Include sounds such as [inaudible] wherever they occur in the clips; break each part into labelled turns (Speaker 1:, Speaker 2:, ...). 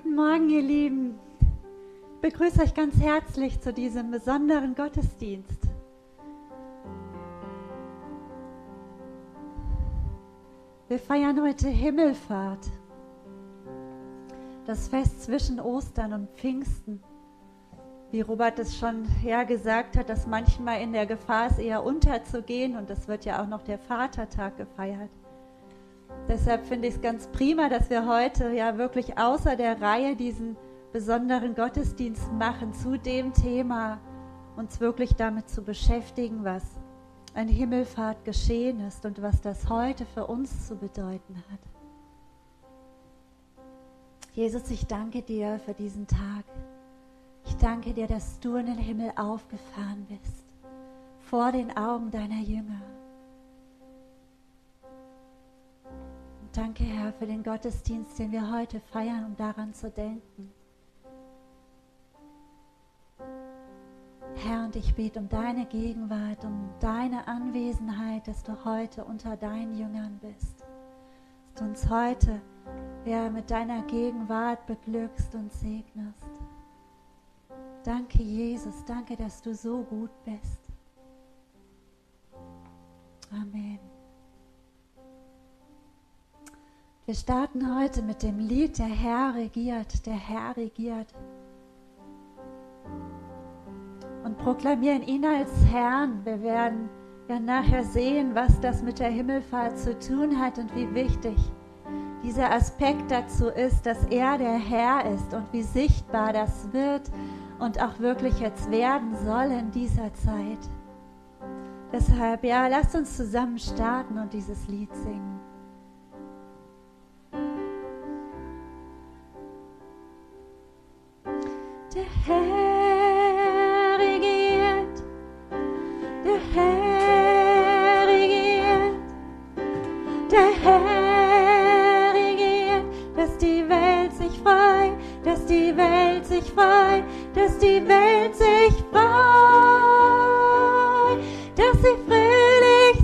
Speaker 1: Guten Morgen, ihr Lieben. Ich begrüße euch ganz herzlich zu diesem besonderen Gottesdienst. Wir feiern heute Himmelfahrt, das Fest zwischen Ostern und Pfingsten. Wie Robert es schon ja gesagt hat, dass manchmal in der Gefahr ist, eher unterzugehen und es wird ja auch noch der Vatertag gefeiert. Deshalb finde ich es ganz prima, dass wir heute ja wirklich außer der Reihe diesen besonderen Gottesdienst machen zu dem Thema, uns wirklich damit zu beschäftigen, was an Himmelfahrt geschehen ist und was das heute für uns zu bedeuten hat. Jesus, ich danke dir für diesen Tag. Ich danke dir, dass du in den Himmel aufgefahren bist, vor den Augen deiner Jünger. Danke, Herr, für den Gottesdienst, den wir heute feiern, um daran zu denken. Herr, und ich bete um deine Gegenwart, um deine Anwesenheit, dass du heute unter deinen Jüngern bist. Dass du uns heute ja, mit deiner Gegenwart beglückst und segnest. Danke, Jesus. Danke, dass du so gut bist. Amen. Wir starten heute mit dem Lied Der Herr regiert, der Herr regiert und proklamieren ihn als Herrn. Wir werden ja nachher sehen, was das mit der Himmelfahrt zu tun hat und wie wichtig dieser Aspekt dazu ist, dass er der Herr ist und wie sichtbar das wird und auch wirklich jetzt werden soll in dieser Zeit. Deshalb, ja, lasst uns zusammen starten und dieses Lied singen. Der Herr regiert, der Herr regiert, der Herr regiert, dass die Welt sich frei, dass die Welt sich frei, dass die Welt sich frei, dass sie fröhlich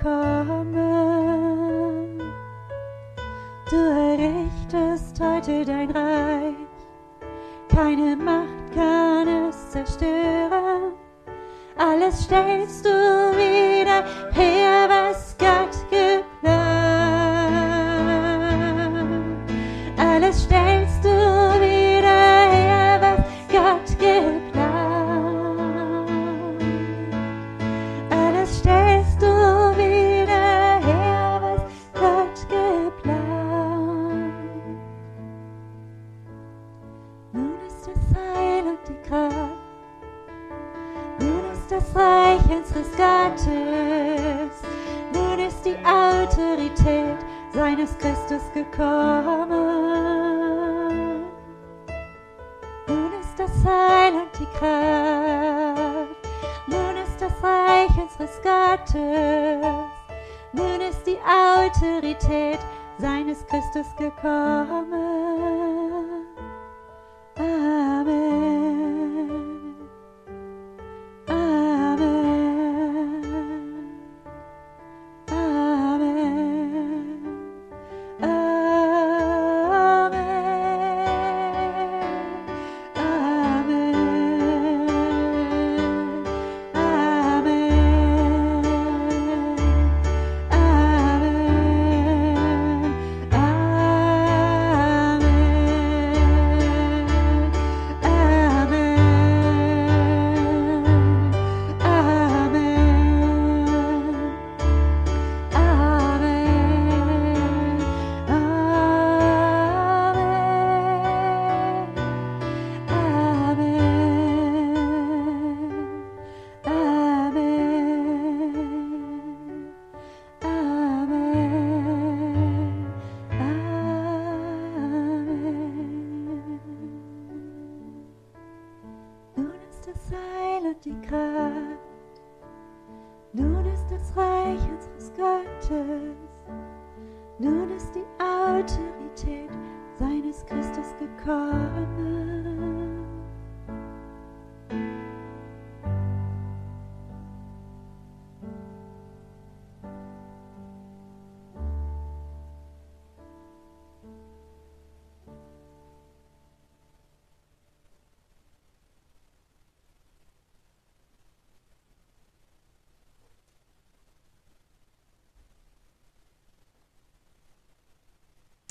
Speaker 1: Christus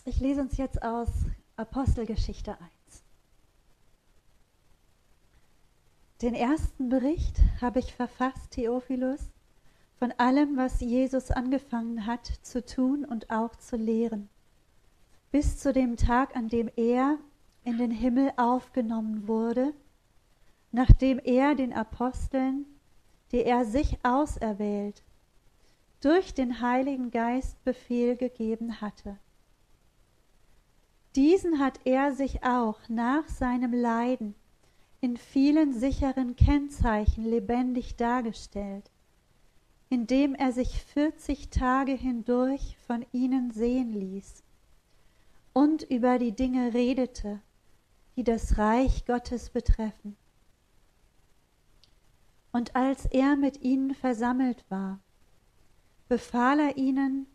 Speaker 1: Ich lese uns jetzt aus Apostelgeschichte 1. Den ersten Bericht habe ich verfasst, Theophilus, von allem, was Jesus angefangen hat zu tun und auch zu lehren, bis zu dem Tag, an dem er in den Himmel aufgenommen wurde, nachdem er den Aposteln, die er sich auserwählt, durch den Heiligen Geist Befehl gegeben hatte. Diesen hat er sich auch nach seinem Leiden in vielen sicheren Kennzeichen lebendig dargestellt, indem er sich vierzig Tage hindurch von ihnen sehen ließ und über die Dinge redete, die das Reich Gottes betreffen. Und als er mit ihnen versammelt war, befahl er ihnen,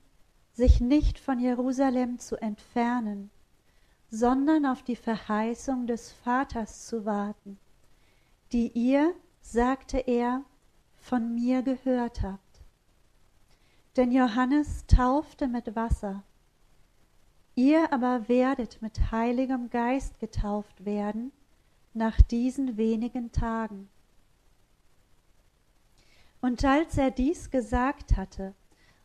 Speaker 1: sich nicht von Jerusalem zu entfernen, sondern auf die Verheißung des Vaters zu warten, die ihr, sagte er, von mir gehört habt. Denn Johannes taufte mit Wasser, ihr aber werdet mit heiligem Geist getauft werden nach diesen wenigen Tagen. Und als er dies gesagt hatte,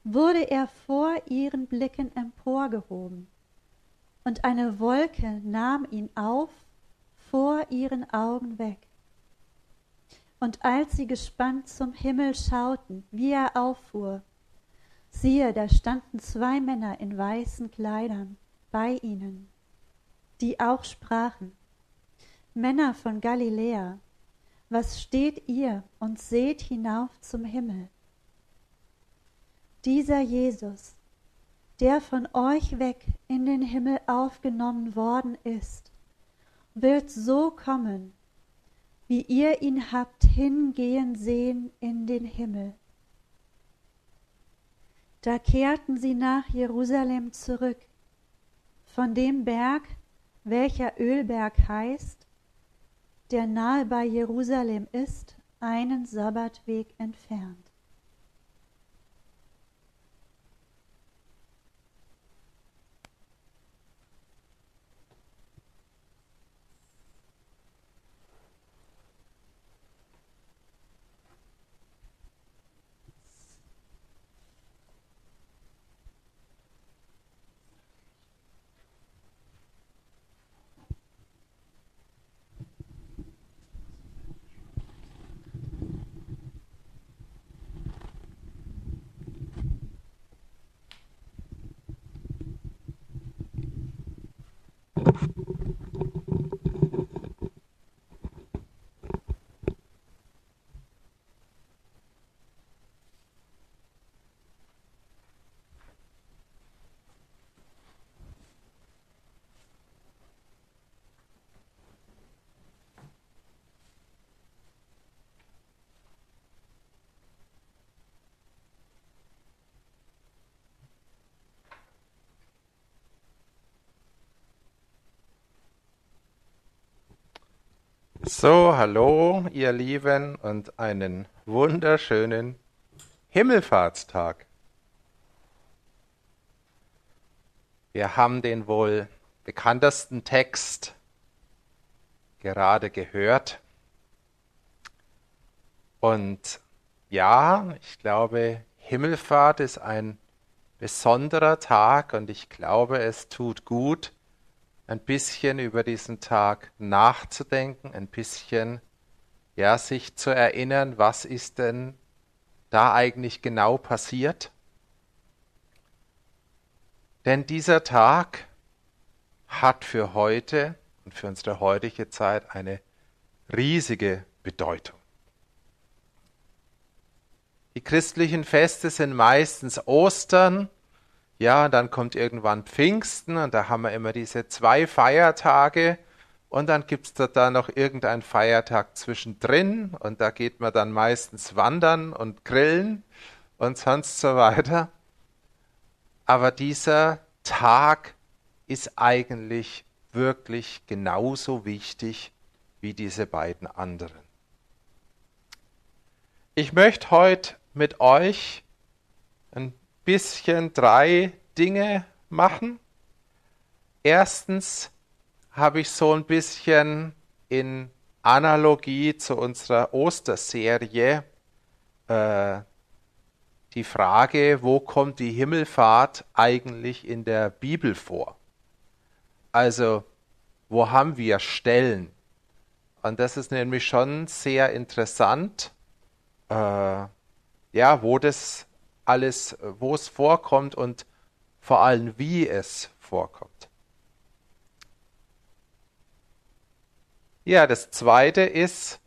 Speaker 1: wurde er vor ihren Blicken emporgehoben und eine Wolke nahm ihn auf vor ihren Augen weg. Und als sie gespannt zum Himmel schauten, wie er auffuhr, siehe, da standen zwei Männer in weißen Kleidern bei ihnen, die auch sprachen, Männer von Galiläa, was steht ihr und seht hinauf zum Himmel? Dieser Jesus, der von euch weg in den Himmel aufgenommen worden ist, wird so kommen, wie ihr ihn habt hingehen sehen in den Himmel. Da kehrten sie nach Jerusalem zurück, von dem Berg, welcher Ölberg heißt, der nahe bei Jerusalem ist, einen Sabbatweg entfernt.
Speaker 2: So, hallo, ihr Lieben, und einen wunderschönen Himmelfahrtstag. Wir haben den wohl bekanntesten Text gerade gehört. Und ja, ich glaube, Himmelfahrt ist ein besonderer Tag und ich glaube, es tut gut, ein bisschen über diesen Tag nachzudenken, ein bisschen ja, sich zu erinnern, was ist denn da eigentlich genau passiert. Denn dieser Tag hat für heute und für unsere heutige Zeit eine riesige Bedeutung. Die christlichen Feste sind meistens Ostern, ja, dann kommt irgendwann Pfingsten und da haben wir immer diese zwei Feiertage und dann gibt es da, da noch irgendeinen Feiertag zwischendrin und da geht man dann meistens wandern und grillen und sonst so weiter. Aber dieser Tag ist eigentlich wirklich genauso wichtig wie diese beiden anderen. Ich möchte heute mit euch ein bisschen drei Dinge machen. Erstens habe ich so ein bisschen in Analogie zu unserer Osterserie äh, die Frage, wo kommt die Himmelfahrt eigentlich in der Bibel vor? Also, wo haben wir Stellen? Und das ist nämlich schon sehr interessant, äh, ja, wo das alles, wo es vorkommt und vor allem wie es vorkommt. Ja, das zweite ist,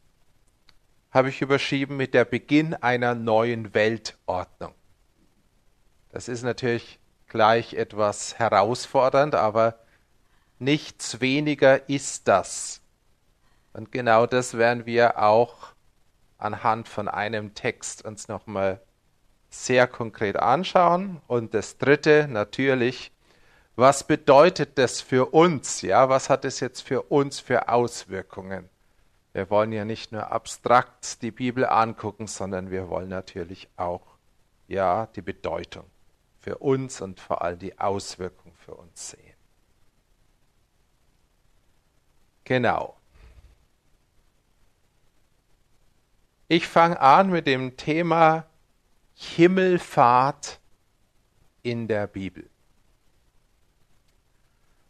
Speaker 2: habe ich überschrieben mit der Beginn einer neuen Weltordnung. Das ist natürlich gleich etwas herausfordernd, aber nichts weniger ist das. Und genau das werden wir auch anhand von einem Text uns nochmal sehr konkret anschauen. Und das dritte natürlich, was bedeutet das für uns? Ja, was hat es jetzt für uns für Auswirkungen? Wir wollen ja nicht nur abstrakt die Bibel angucken, sondern wir wollen natürlich auch ja die Bedeutung für uns und vor allem die Auswirkung für uns sehen. Genau. Ich fange an mit dem Thema Himmelfahrt in der Bibel.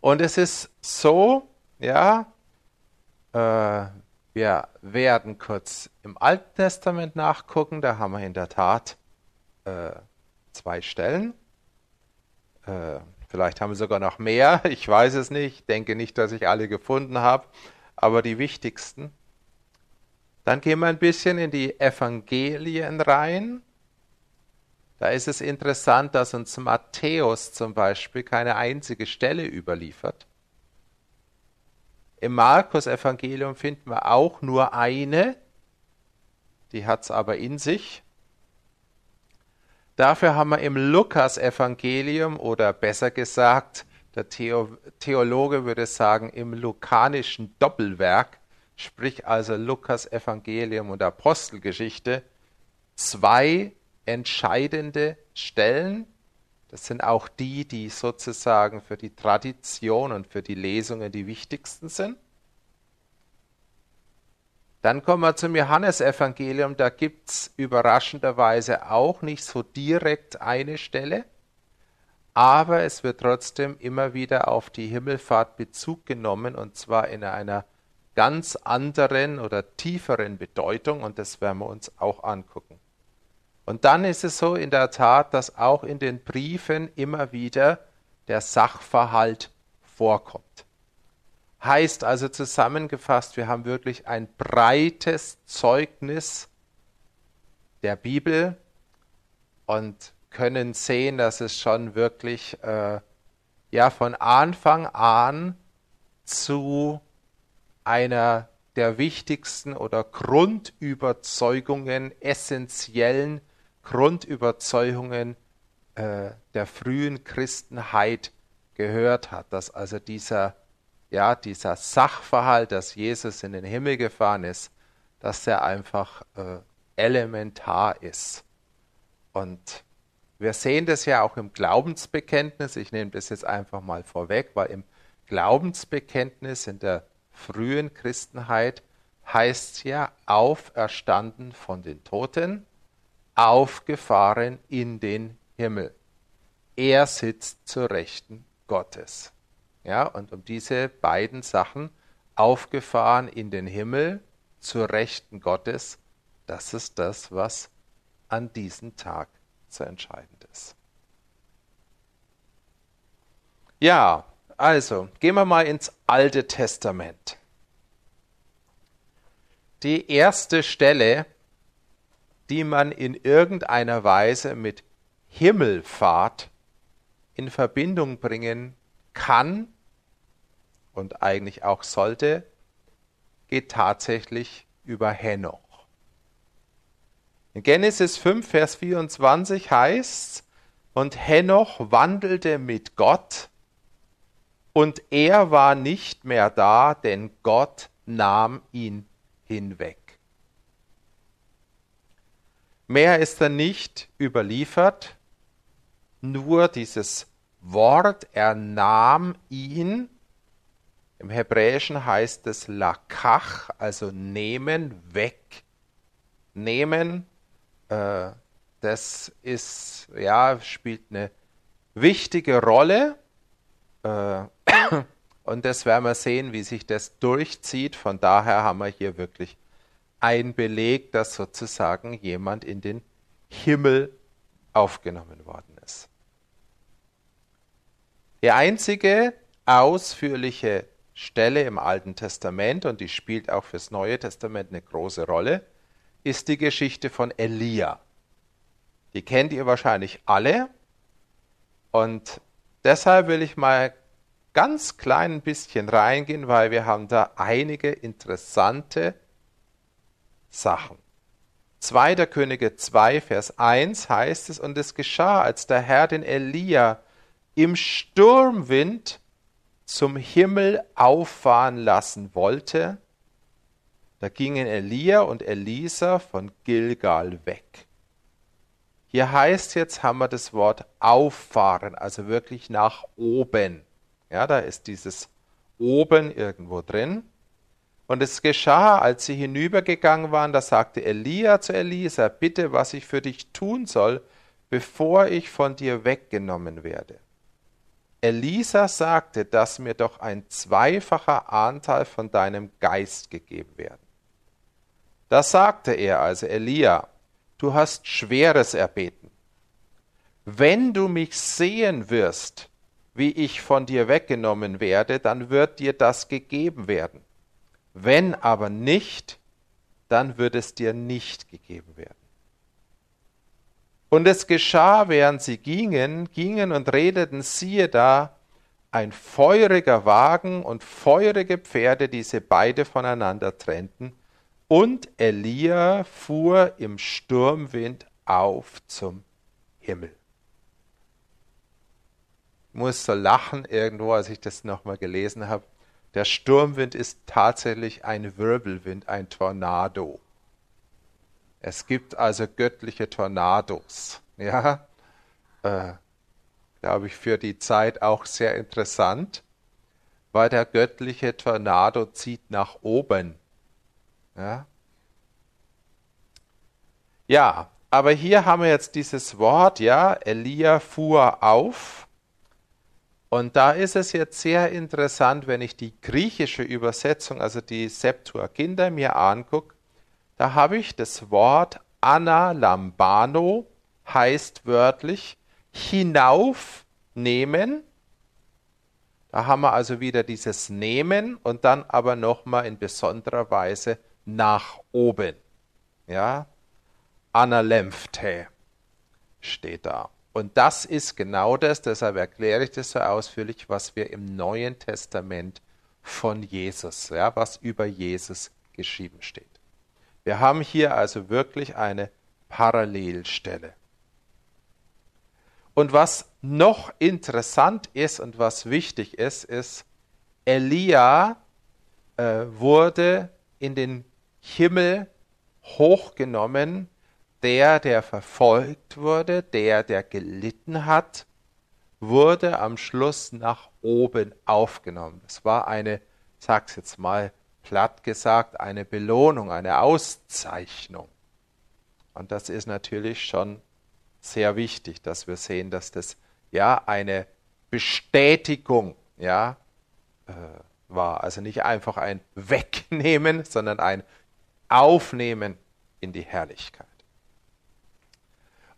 Speaker 2: Und es ist so, ja, äh, wir werden kurz im Alten Testament nachgucken, da haben wir in der Tat äh, zwei Stellen. Äh, vielleicht haben wir sogar noch mehr, [laughs] ich weiß es nicht, ich denke nicht, dass ich alle gefunden habe, aber die wichtigsten. Dann gehen wir ein bisschen in die Evangelien rein. Da ist es interessant, dass uns Matthäus zum Beispiel keine einzige Stelle überliefert. Im Markus-Evangelium finden wir auch nur eine, die hat es aber in sich. Dafür haben wir im Lukas-Evangelium oder besser gesagt, der Theo Theologe würde sagen, im lukanischen Doppelwerk, sprich also Lukas Evangelium und Apostelgeschichte, zwei entscheidende Stellen, das sind auch die, die sozusagen für die Tradition und für die Lesungen die wichtigsten sind. Dann kommen wir zum Johannesevangelium. Da gibt es überraschenderweise auch nicht so direkt eine Stelle, aber es wird trotzdem immer wieder auf die Himmelfahrt Bezug genommen und zwar in einer ganz anderen oder tieferen Bedeutung und das werden wir uns auch angucken. Und dann ist es so in der Tat, dass auch in den Briefen immer wieder der Sachverhalt vorkommt. Heißt also zusammengefasst, wir haben wirklich ein breites Zeugnis der Bibel und können sehen, dass es schon wirklich äh, ja von Anfang an zu einer der wichtigsten oder Grundüberzeugungen, essentiellen Grundüberzeugungen äh, der frühen Christenheit gehört hat, dass also dieser, ja, dieser Sachverhalt, dass Jesus in den Himmel gefahren ist, dass der einfach äh, elementar ist. Und wir sehen das ja auch im Glaubensbekenntnis. Ich nehme das jetzt einfach mal vorweg, weil im Glaubensbekenntnis in der frühen Christenheit heißt ja auferstanden von den Toten aufgefahren in den Himmel. Er sitzt zur Rechten Gottes. Ja, und um diese beiden Sachen, aufgefahren in den Himmel, zur Rechten Gottes, das ist das, was an diesem Tag zu entscheidend ist. Ja, also gehen wir mal ins Alte Testament. Die erste Stelle, die man in irgendeiner Weise mit Himmelfahrt in Verbindung bringen kann und eigentlich auch sollte, geht tatsächlich über Henoch. In Genesis 5, Vers 24 heißt, und Henoch wandelte mit Gott, und er war nicht mehr da, denn Gott nahm ihn hinweg. Mehr ist da nicht überliefert, nur dieses Wort, er nahm ihn. Im Hebräischen heißt es lakach, also nehmen, weg. Nehmen, äh, das ist, ja, spielt eine wichtige Rolle. Äh, [coughs] und das werden wir sehen, wie sich das durchzieht. Von daher haben wir hier wirklich ein Beleg, dass sozusagen jemand in den Himmel aufgenommen worden ist. Die einzige ausführliche Stelle im Alten Testament, und die spielt auch fürs Neue Testament eine große Rolle, ist die Geschichte von Elia. Die kennt ihr wahrscheinlich alle. Und deshalb will ich mal ganz klein ein bisschen reingehen, weil wir haben da einige interessante Sachen. 2. Könige 2, Vers 1 heißt es, und es geschah, als der Herr den Elia im Sturmwind zum Himmel auffahren lassen wollte, da gingen Elia und Elisa von Gilgal weg. Hier heißt jetzt, haben wir das Wort auffahren, also wirklich nach oben. Ja, da ist dieses oben irgendwo drin. Und es geschah, als sie hinübergegangen waren, da sagte Elia zu Elisa, bitte, was ich für dich tun soll, bevor ich von dir weggenommen werde. Elisa sagte, dass mir doch ein zweifacher Anteil von deinem Geist gegeben werden. Da sagte er also Elia, du hast Schweres erbeten. Wenn du mich sehen wirst, wie ich von dir weggenommen werde, dann wird dir das gegeben werden. Wenn aber nicht, dann wird es dir nicht gegeben werden. Und es geschah, während sie gingen, gingen und redeten, siehe da, ein feuriger Wagen und feurige Pferde, die sie beide voneinander trennten, und Elia fuhr im Sturmwind auf zum Himmel. Ich muss so lachen irgendwo, als ich das nochmal gelesen habe. Der Sturmwind ist tatsächlich ein Wirbelwind, ein Tornado. Es gibt also göttliche Tornados. Ja, äh, glaube ich, für die Zeit auch sehr interessant, weil der göttliche Tornado zieht nach oben. Ja, ja aber hier haben wir jetzt dieses Wort, ja, Elia fuhr auf und da ist es jetzt sehr interessant, wenn ich die griechische Übersetzung, also die Septuaginta, mir angucke, da habe ich das Wort analambano, heißt wörtlich hinaufnehmen. Da haben wir also wieder dieses Nehmen und dann aber nochmal in besonderer Weise nach oben. Ja, analemphte steht da. Und das ist genau das, deshalb erkläre ich das so ausführlich, was wir im Neuen Testament von Jesus, ja, was über Jesus geschrieben steht. Wir haben hier also wirklich eine Parallelstelle. Und was noch interessant ist und was wichtig ist, ist, Elia äh, wurde in den Himmel hochgenommen der, der verfolgt wurde, der, der gelitten hat, wurde am Schluss nach oben aufgenommen. Es war eine, ich sag's jetzt mal platt gesagt, eine Belohnung, eine Auszeichnung. Und das ist natürlich schon sehr wichtig, dass wir sehen, dass das ja eine Bestätigung ja, äh, war. Also nicht einfach ein Wegnehmen, sondern ein Aufnehmen in die Herrlichkeit.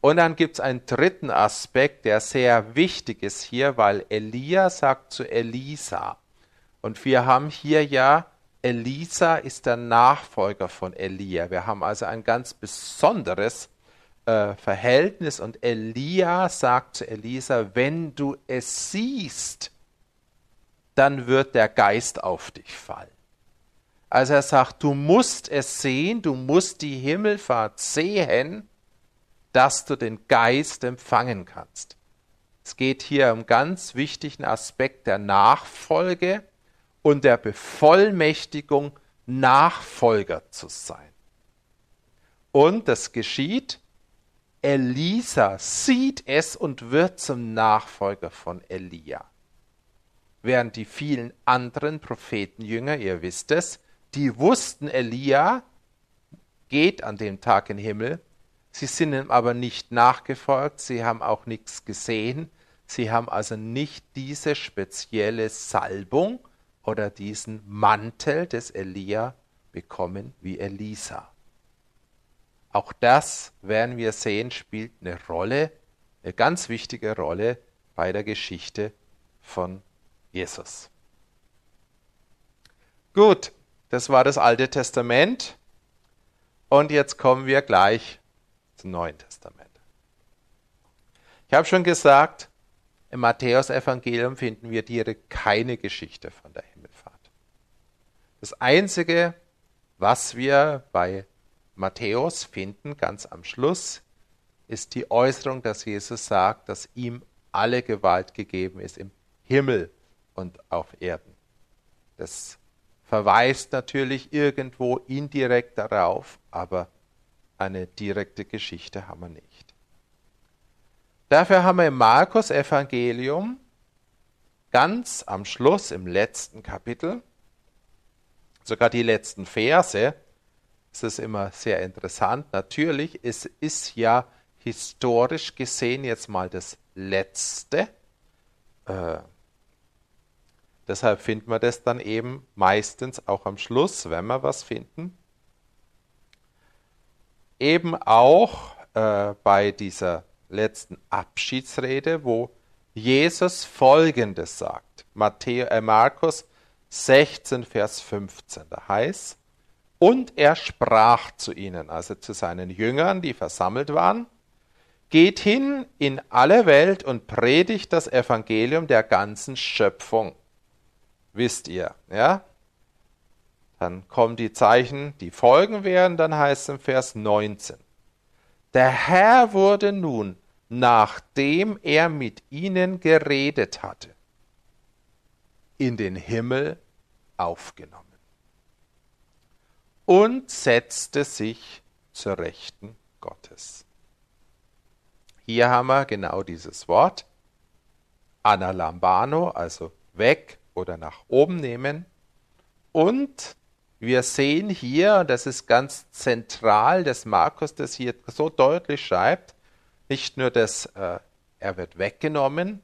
Speaker 2: Und dann gibt es einen dritten Aspekt, der sehr wichtig ist hier, weil Elia sagt zu Elisa. Und wir haben hier ja, Elisa ist der Nachfolger von Elia. Wir haben also ein ganz besonderes äh, Verhältnis. Und Elia sagt zu Elisa, wenn du es siehst, dann wird der Geist auf dich fallen. Also er sagt, du musst es sehen, du musst die Himmelfahrt sehen, dass du den Geist empfangen kannst. Es geht hier um ganz wichtigen Aspekt der Nachfolge und der Bevollmächtigung, Nachfolger zu sein. Und das geschieht Elisa sieht es und wird zum Nachfolger von Elia. Während die vielen anderen Prophetenjünger, ihr wisst es, die wussten, Elia geht an dem Tag in den Himmel, sie sind ihm aber nicht nachgefolgt, sie haben auch nichts gesehen, sie haben also nicht diese spezielle Salbung oder diesen Mantel des Elia bekommen wie Elisa. Auch das werden wir sehen, spielt eine Rolle, eine ganz wichtige Rolle bei der Geschichte von Jesus. Gut, das war das Alte Testament. Und jetzt kommen wir gleich zum Neuen Testament. Ich habe schon gesagt, im Matthäusevangelium finden wir direkt keine Geschichte von der Himmelfahrt. Das Einzige, was wir bei Matthäus finden, ganz am Schluss, ist die Äußerung, dass Jesus sagt, dass ihm alle Gewalt gegeben ist im Himmel und auf Erden. Das verweist natürlich irgendwo indirekt darauf, aber eine direkte Geschichte haben wir nicht. Dafür haben wir im Markus Evangelium ganz am Schluss im letzten Kapitel, sogar die letzten Verse, es ist immer sehr interessant. Natürlich, es ist ja historisch gesehen jetzt mal das Letzte. Äh, deshalb finden wir das dann eben meistens auch am Schluss, wenn wir was finden. Eben auch äh, bei dieser letzten Abschiedsrede, wo Jesus Folgendes sagt. Matthäus, äh, Markus 16, Vers 15. Da heißt, und er sprach zu ihnen, also zu seinen Jüngern, die versammelt waren, Geht hin in alle Welt und predigt das Evangelium der ganzen Schöpfung. Wisst ihr, ja? Dann kommen die Zeichen, die folgen werden, dann heißt es im Vers 19. Der Herr wurde nun, nachdem er mit ihnen geredet hatte, in den Himmel aufgenommen und setzte sich zur Rechten Gottes. Hier haben wir genau dieses Wort. Analambano, also weg oder nach oben nehmen. Und wir sehen hier, und das ist ganz zentral, dass Markus das hier so deutlich schreibt, nicht nur, dass äh, er wird weggenommen,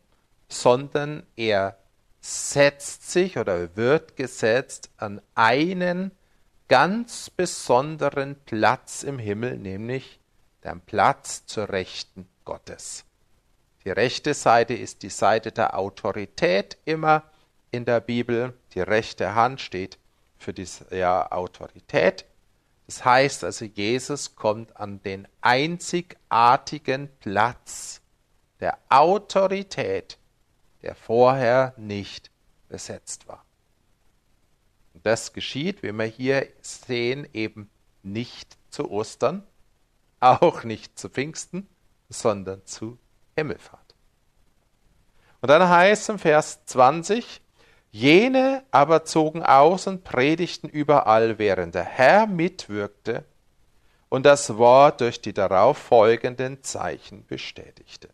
Speaker 2: sondern er setzt sich oder wird gesetzt an einen ganz besonderen Platz im Himmel, nämlich den Platz zur Rechten Gottes. Die rechte Seite ist die Seite der Autorität immer in der Bibel. Die rechte Hand steht für die ja, Autorität. Das heißt also, Jesus kommt an den einzigartigen Platz der Autorität, der vorher nicht besetzt war. Und das geschieht, wie wir hier sehen, eben nicht zu Ostern, auch nicht zu Pfingsten, sondern zu Himmelfahrt. Und dann heißt es im Vers 20, jene aber zogen aus und predigten überall, während der Herr mitwirkte und das Wort durch die darauf folgenden Zeichen bestätigte.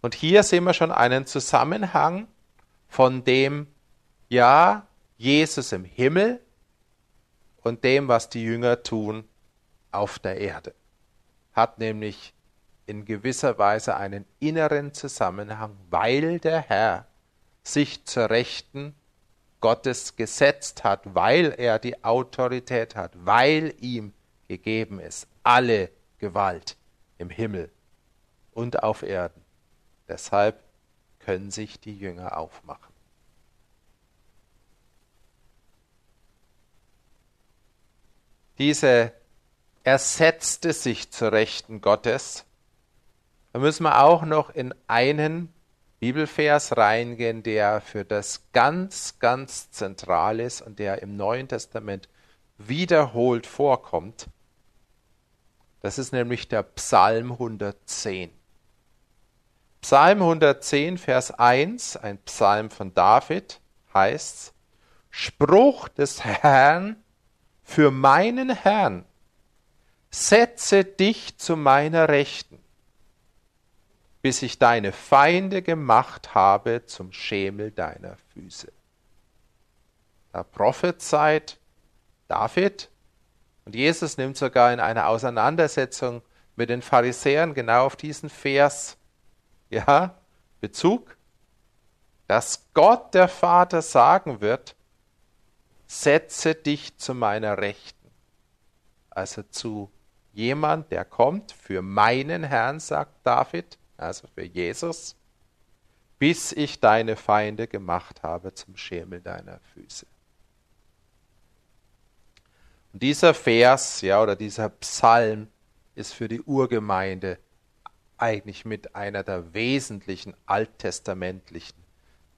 Speaker 2: Und hier sehen wir schon einen Zusammenhang von dem ja, Jesus im Himmel und dem, was die Jünger tun auf der Erde. Hat nämlich in gewisser Weise einen inneren Zusammenhang, weil der Herr sich zur Rechten Gottes gesetzt hat, weil er die Autorität hat, weil ihm gegeben ist alle Gewalt im Himmel und auf Erden. Deshalb können sich die Jünger aufmachen. diese ersetzte sich zur Rechten Gottes, da müssen wir auch noch in einen Bibelvers reingehen, der für das ganz, ganz zentral ist und der im Neuen Testament wiederholt vorkommt. Das ist nämlich der Psalm 110. Psalm 110, Vers 1, ein Psalm von David, heißt Spruch des Herrn für meinen Herrn, setze dich zu meiner Rechten, bis ich deine Feinde gemacht habe zum Schemel deiner Füße. Da prophezeit David und Jesus nimmt sogar in einer Auseinandersetzung mit den Pharisäern genau auf diesen Vers, ja, Bezug, dass Gott der Vater sagen wird, setze dich zu meiner Rechten. Also zu jemand, der kommt für meinen Herrn, sagt David, also für Jesus, bis ich deine Feinde gemacht habe zum Schemel deiner Füße. Und dieser Vers, ja, oder dieser Psalm ist für die Urgemeinde eigentlich mit einer der wesentlichen alttestamentlichen,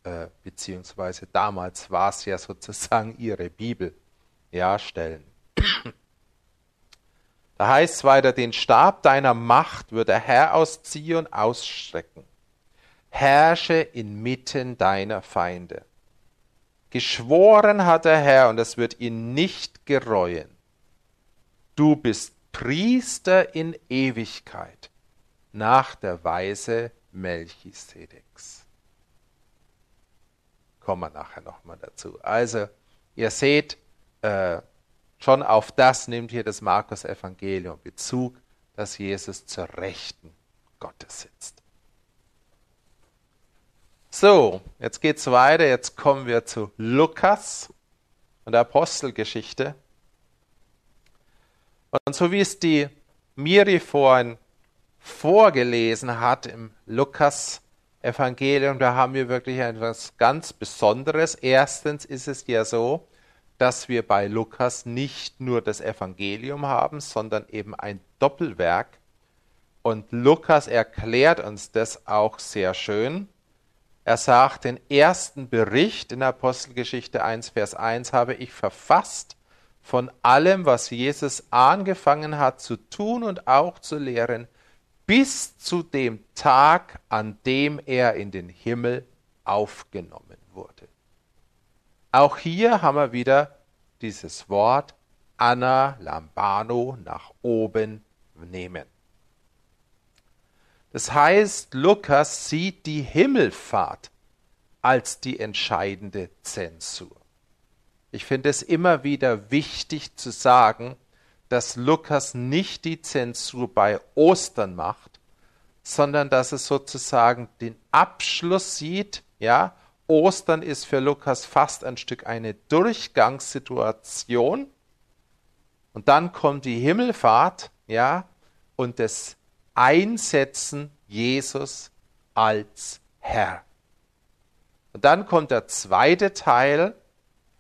Speaker 2: äh, beziehungsweise damals war es ja sozusagen ihre Bibel, ja, Stellen. Da heißt es weiter, den Stab deiner Macht wird der Herr aus Zion ausstrecken. Herrsche inmitten deiner Feinde. Geschworen hat der Herr, und es wird ihn nicht gereuen. Du bist Priester in Ewigkeit nach der Weise Melchisedeks. Kommen wir nachher nochmal dazu. Also, ihr seht, äh, Schon auf das nimmt hier das Markus-Evangelium Bezug, dass Jesus zur Rechten Gottes sitzt. So, jetzt geht's weiter. Jetzt kommen wir zu Lukas und der Apostelgeschichte. Und so wie es die Miri vorhin vorgelesen hat im Lukas-Evangelium, da haben wir wirklich etwas ganz Besonderes. Erstens ist es ja so, dass wir bei Lukas nicht nur das Evangelium haben, sondern eben ein Doppelwerk. Und Lukas erklärt uns das auch sehr schön. Er sagt, den ersten Bericht in Apostelgeschichte 1, Vers 1 habe ich verfasst von allem, was Jesus angefangen hat zu tun und auch zu lehren, bis zu dem Tag, an dem er in den Himmel aufgenommen wurde. Auch hier haben wir wieder dieses Wort Anna Lambano nach oben nehmen. Das heißt, Lukas sieht die Himmelfahrt als die entscheidende Zensur. Ich finde es immer wieder wichtig zu sagen, dass Lukas nicht die Zensur bei Ostern macht, sondern dass es sozusagen den Abschluss sieht, ja, Ostern ist für Lukas fast ein Stück eine Durchgangssituation. Und dann kommt die Himmelfahrt, ja, und das Einsetzen Jesus als Herr. Und dann kommt der zweite Teil,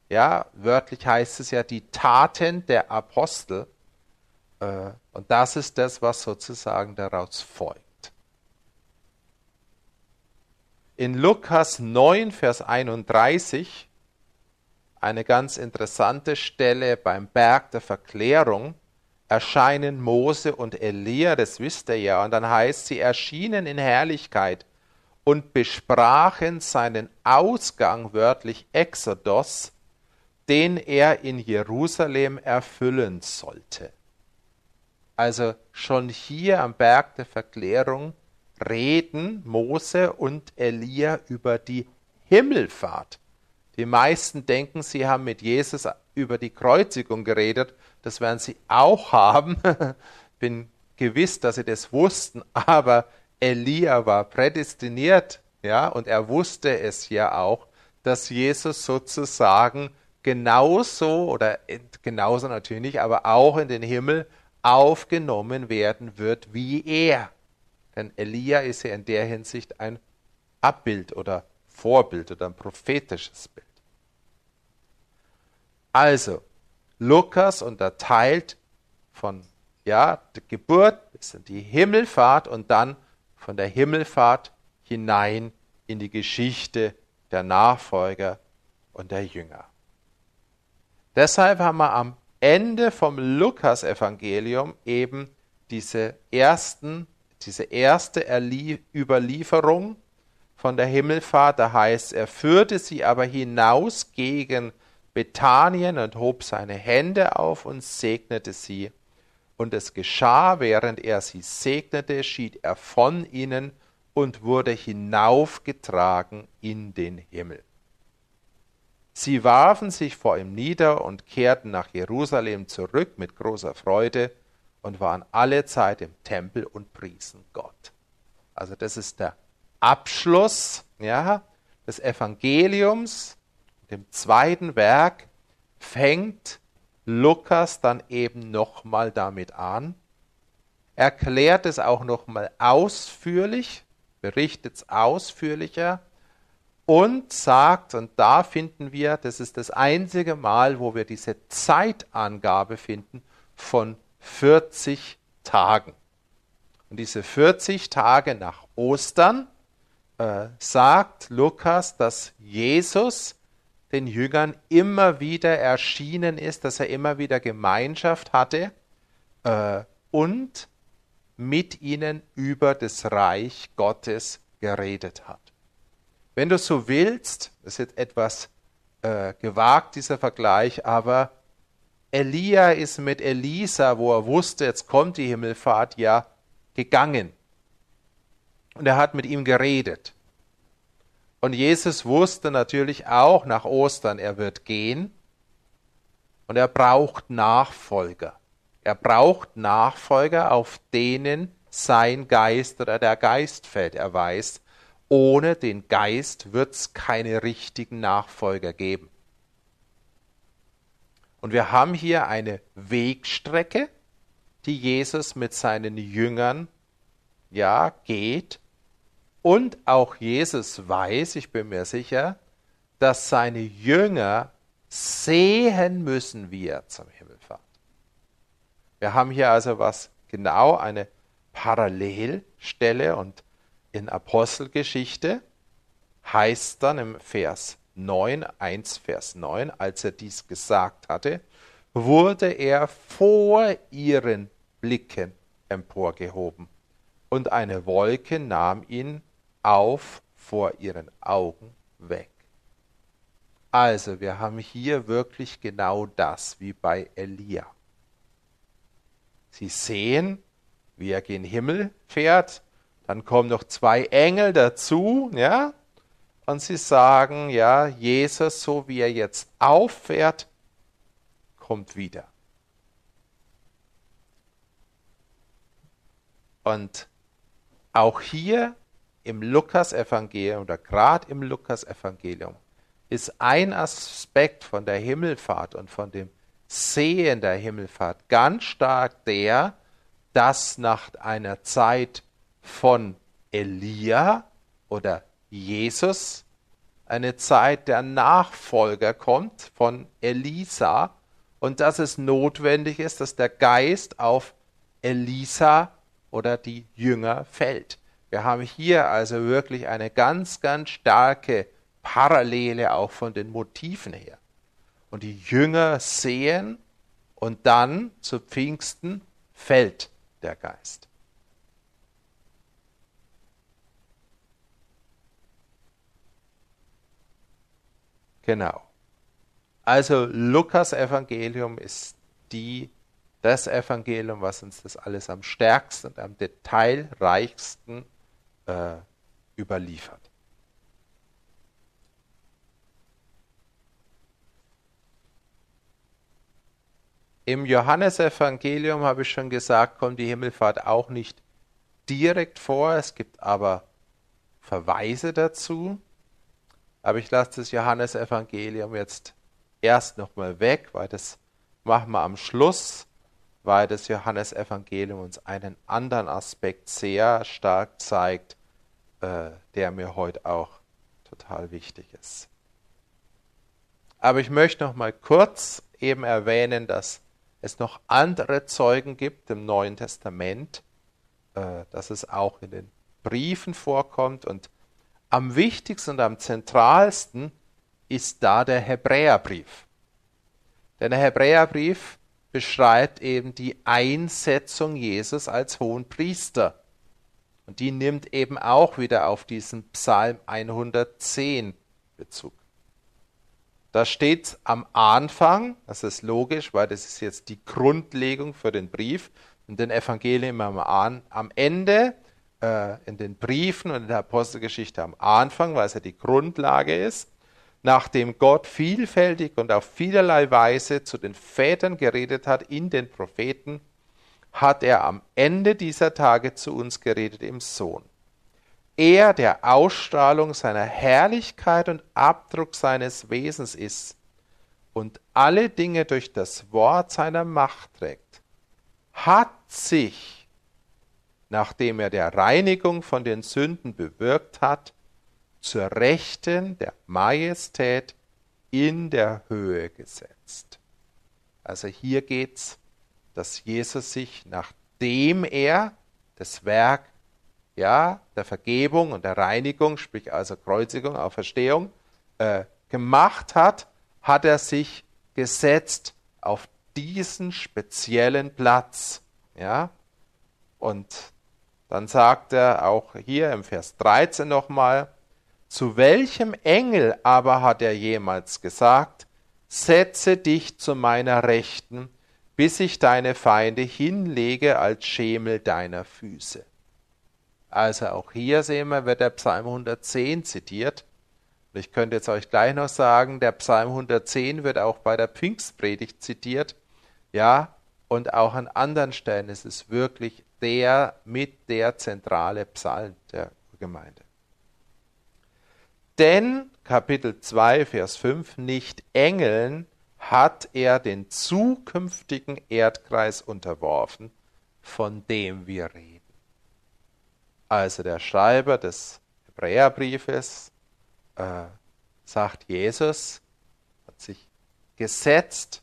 Speaker 2: ja, wörtlich heißt es ja die Taten der Apostel. Äh, und das ist das, was sozusagen daraus folgt. In Lukas 9, Vers 31, eine ganz interessante Stelle beim Berg der Verklärung, erscheinen Mose und Elia, das wisst ihr ja, und dann heißt, sie erschienen in Herrlichkeit und besprachen seinen Ausgang, wörtlich Exodus, den er in Jerusalem erfüllen sollte. Also schon hier am Berg der Verklärung reden Mose und Elia über die Himmelfahrt. Die meisten denken, sie haben mit Jesus über die Kreuzigung geredet. Das werden sie auch haben. [laughs] Bin gewiss, dass sie das wussten, [laughs] aber Elia war prädestiniert, ja, und er wusste es ja auch, dass Jesus sozusagen genauso oder genauso natürlich nicht, aber auch in den Himmel aufgenommen werden wird wie er. Denn Elia ist ja in der Hinsicht ein Abbild oder Vorbild oder ein prophetisches Bild. Also, Lukas unterteilt von ja, der Geburt bis in die Himmelfahrt und dann von der Himmelfahrt hinein in die Geschichte der Nachfolger und der Jünger. Deshalb haben wir am Ende vom Lukas-Evangelium eben diese ersten diese erste Überlieferung von der Himmelfahrt, da heißt, er führte sie aber hinaus gegen Bethanien und hob seine Hände auf und segnete sie. Und es geschah, während er sie segnete, schied er von ihnen und wurde hinaufgetragen in den Himmel. Sie warfen sich vor ihm nieder und kehrten nach Jerusalem zurück mit großer Freude und waren alle Zeit im Tempel und priesen Gott. Also das ist der Abschluss ja, des Evangeliums. Dem zweiten Werk fängt Lukas dann eben nochmal damit an, erklärt es auch nochmal ausführlich, berichtet es ausführlicher und sagt, und da finden wir, das ist das einzige Mal, wo wir diese Zeitangabe finden von 40 Tagen. Und diese 40 Tage nach Ostern äh, sagt Lukas, dass Jesus den Jüngern immer wieder erschienen ist, dass er immer wieder Gemeinschaft hatte äh, und mit ihnen über das Reich Gottes geredet hat. Wenn du so willst, das ist jetzt etwas äh, gewagt, dieser Vergleich, aber Elia ist mit Elisa, wo er wusste, jetzt kommt die Himmelfahrt, ja gegangen. Und er hat mit ihm geredet. Und Jesus wusste natürlich auch nach Ostern, er wird gehen und er braucht Nachfolger. Er braucht Nachfolger, auf denen sein Geist oder der Geist fällt. Er weiß, ohne den Geist wird es keine richtigen Nachfolger geben. Und wir haben hier eine Wegstrecke, die Jesus mit seinen Jüngern ja geht und auch Jesus weiß, ich bin mir sicher, dass seine Jünger sehen müssen, wie er zum Himmel fährt. Wir haben hier also was genau eine Parallelstelle und in Apostelgeschichte heißt dann im Vers 9, 1 Vers 9, als er dies gesagt hatte, wurde er vor ihren Blicken emporgehoben und eine Wolke nahm ihn auf vor ihren Augen weg. Also, wir haben hier wirklich genau das wie bei Elia. Sie sehen, wie er gen Himmel fährt, dann kommen noch zwei Engel dazu, ja, und sie sagen, ja, Jesus, so wie er jetzt auffährt, kommt wieder. Und auch hier im Lukasevangelium oder gerade im Lukasevangelium ist ein Aspekt von der Himmelfahrt und von dem Sehen der Himmelfahrt ganz stark der, dass nach einer Zeit von Elia oder Jesus eine Zeit der Nachfolger kommt von Elisa und dass es notwendig ist, dass der Geist auf Elisa oder die Jünger fällt. Wir haben hier also wirklich eine ganz, ganz starke Parallele auch von den Motiven her. Und die Jünger sehen und dann zu Pfingsten fällt der Geist. Genau. Also Lukas Evangelium ist die das Evangelium, was uns das alles am stärksten und am detailreichsten äh, überliefert. Im Johannesevangelium habe ich schon gesagt, kommt die Himmelfahrt auch nicht direkt vor, es gibt aber Verweise dazu. Aber ich lasse das Johannesevangelium jetzt erst nochmal weg, weil das machen wir am Schluss weil das Johannesevangelium uns einen anderen Aspekt sehr stark zeigt, äh, der mir heute auch total wichtig ist. Aber ich möchte noch mal kurz eben erwähnen, dass es noch andere Zeugen gibt im Neuen Testament, äh, dass es auch in den Briefen vorkommt und am wichtigsten und am zentralsten ist da der Hebräerbrief. Denn der Hebräerbrief beschreibt eben die Einsetzung Jesus als hohen Priester. Und die nimmt eben auch wieder auf diesen Psalm 110 Bezug. Da steht am Anfang, das ist logisch, weil das ist jetzt die Grundlegung für den Brief, in den Evangelien am, am Ende, äh, in den Briefen und in der Apostelgeschichte am Anfang, weil es ja die Grundlage ist, nachdem Gott vielfältig und auf vielerlei Weise zu den Vätern geredet hat in den Propheten, hat er am Ende dieser Tage zu uns geredet im Sohn. Er, der Ausstrahlung seiner Herrlichkeit und Abdruck seines Wesens ist und alle Dinge durch das Wort seiner Macht trägt, hat sich, nachdem er der Reinigung von den Sünden bewirkt hat, zur Rechten der Majestät in der Höhe gesetzt. Also hier geht's, dass Jesus sich, nachdem er das Werk ja, der Vergebung und der Reinigung, sprich also Kreuzigung, Auferstehung, äh, gemacht hat, hat er sich gesetzt auf diesen speziellen Platz. Ja? Und dann sagt er auch hier im Vers 13 nochmal, zu welchem Engel aber hat er jemals gesagt, setze dich zu meiner Rechten, bis ich deine Feinde hinlege als Schemel deiner Füße. Also auch hier sehen wir, wird der Psalm 110 zitiert. Ich könnte jetzt euch gleich noch sagen, der Psalm 110 wird auch bei der Pfingstpredigt zitiert. Ja, und auch an anderen Stellen ist es wirklich der mit der zentrale Psalm der Gemeinde. Denn, Kapitel 2, Vers 5, nicht Engeln hat er den zukünftigen Erdkreis unterworfen, von dem wir reden. Also der Schreiber des Hebräerbriefes äh, sagt, Jesus hat sich gesetzt,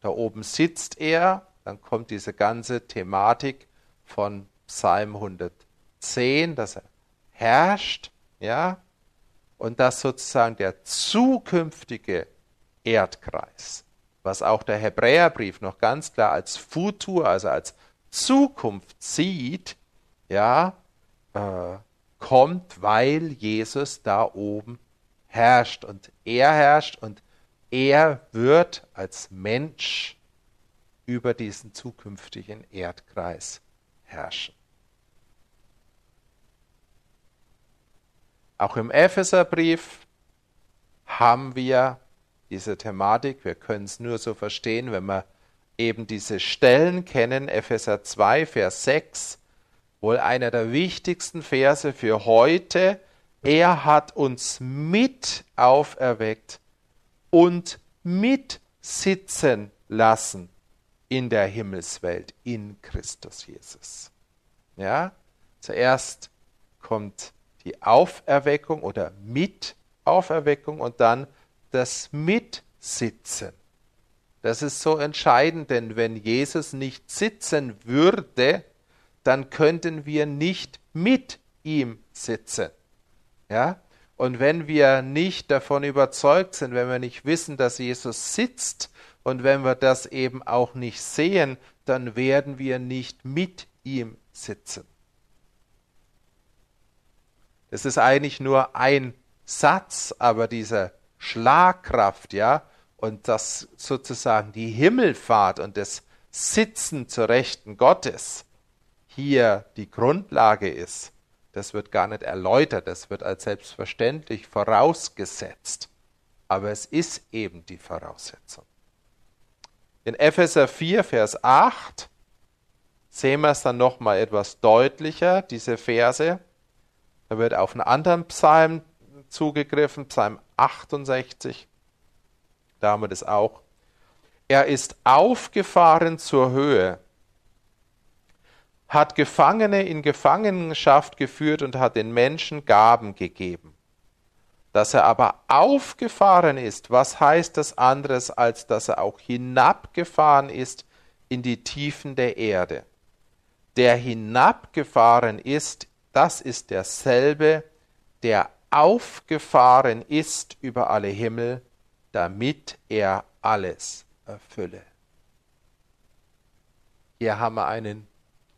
Speaker 2: da oben sitzt er, dann kommt diese ganze Thematik von Psalm 110, dass er herrscht, ja, und dass sozusagen der zukünftige Erdkreis, was auch der Hebräerbrief noch ganz klar als Futur, also als Zukunft sieht, ja, äh, kommt, weil Jesus da oben herrscht und er herrscht und er wird als Mensch über diesen zukünftigen Erdkreis herrschen. Auch im Epheserbrief haben wir diese Thematik. Wir können es nur so verstehen, wenn wir eben diese Stellen kennen. Epheser 2, Vers 6 wohl einer der wichtigsten Verse für heute. Er hat uns mit auferweckt und mitsitzen lassen in der Himmelswelt in Christus Jesus. Ja, zuerst kommt die Auferweckung oder Mitauferweckung und dann das Mitsitzen. Das ist so entscheidend, denn wenn Jesus nicht sitzen würde, dann könnten wir nicht mit ihm sitzen. Ja? Und wenn wir nicht davon überzeugt sind, wenn wir nicht wissen, dass Jesus sitzt und wenn wir das eben auch nicht sehen, dann werden wir nicht mit ihm sitzen. Es ist eigentlich nur ein Satz, aber diese Schlagkraft, ja, und das sozusagen die Himmelfahrt und das Sitzen zur Rechten Gottes, hier die Grundlage ist, das wird gar nicht erläutert, das wird als selbstverständlich vorausgesetzt. Aber es ist eben die Voraussetzung. In Epheser 4, Vers 8 sehen wir es dann nochmal etwas deutlicher, diese Verse. Da wird auf einen anderen Psalm zugegriffen, Psalm 68. Da haben wir das auch. Er ist aufgefahren zur Höhe hat Gefangene in Gefangenschaft geführt und hat den Menschen Gaben gegeben. Dass er aber aufgefahren ist, was heißt das anderes, als dass er auch hinabgefahren ist in die Tiefen der Erde? Der hinabgefahren ist, das ist derselbe, der aufgefahren ist über alle Himmel, damit er alles erfülle. Hier haben wir einen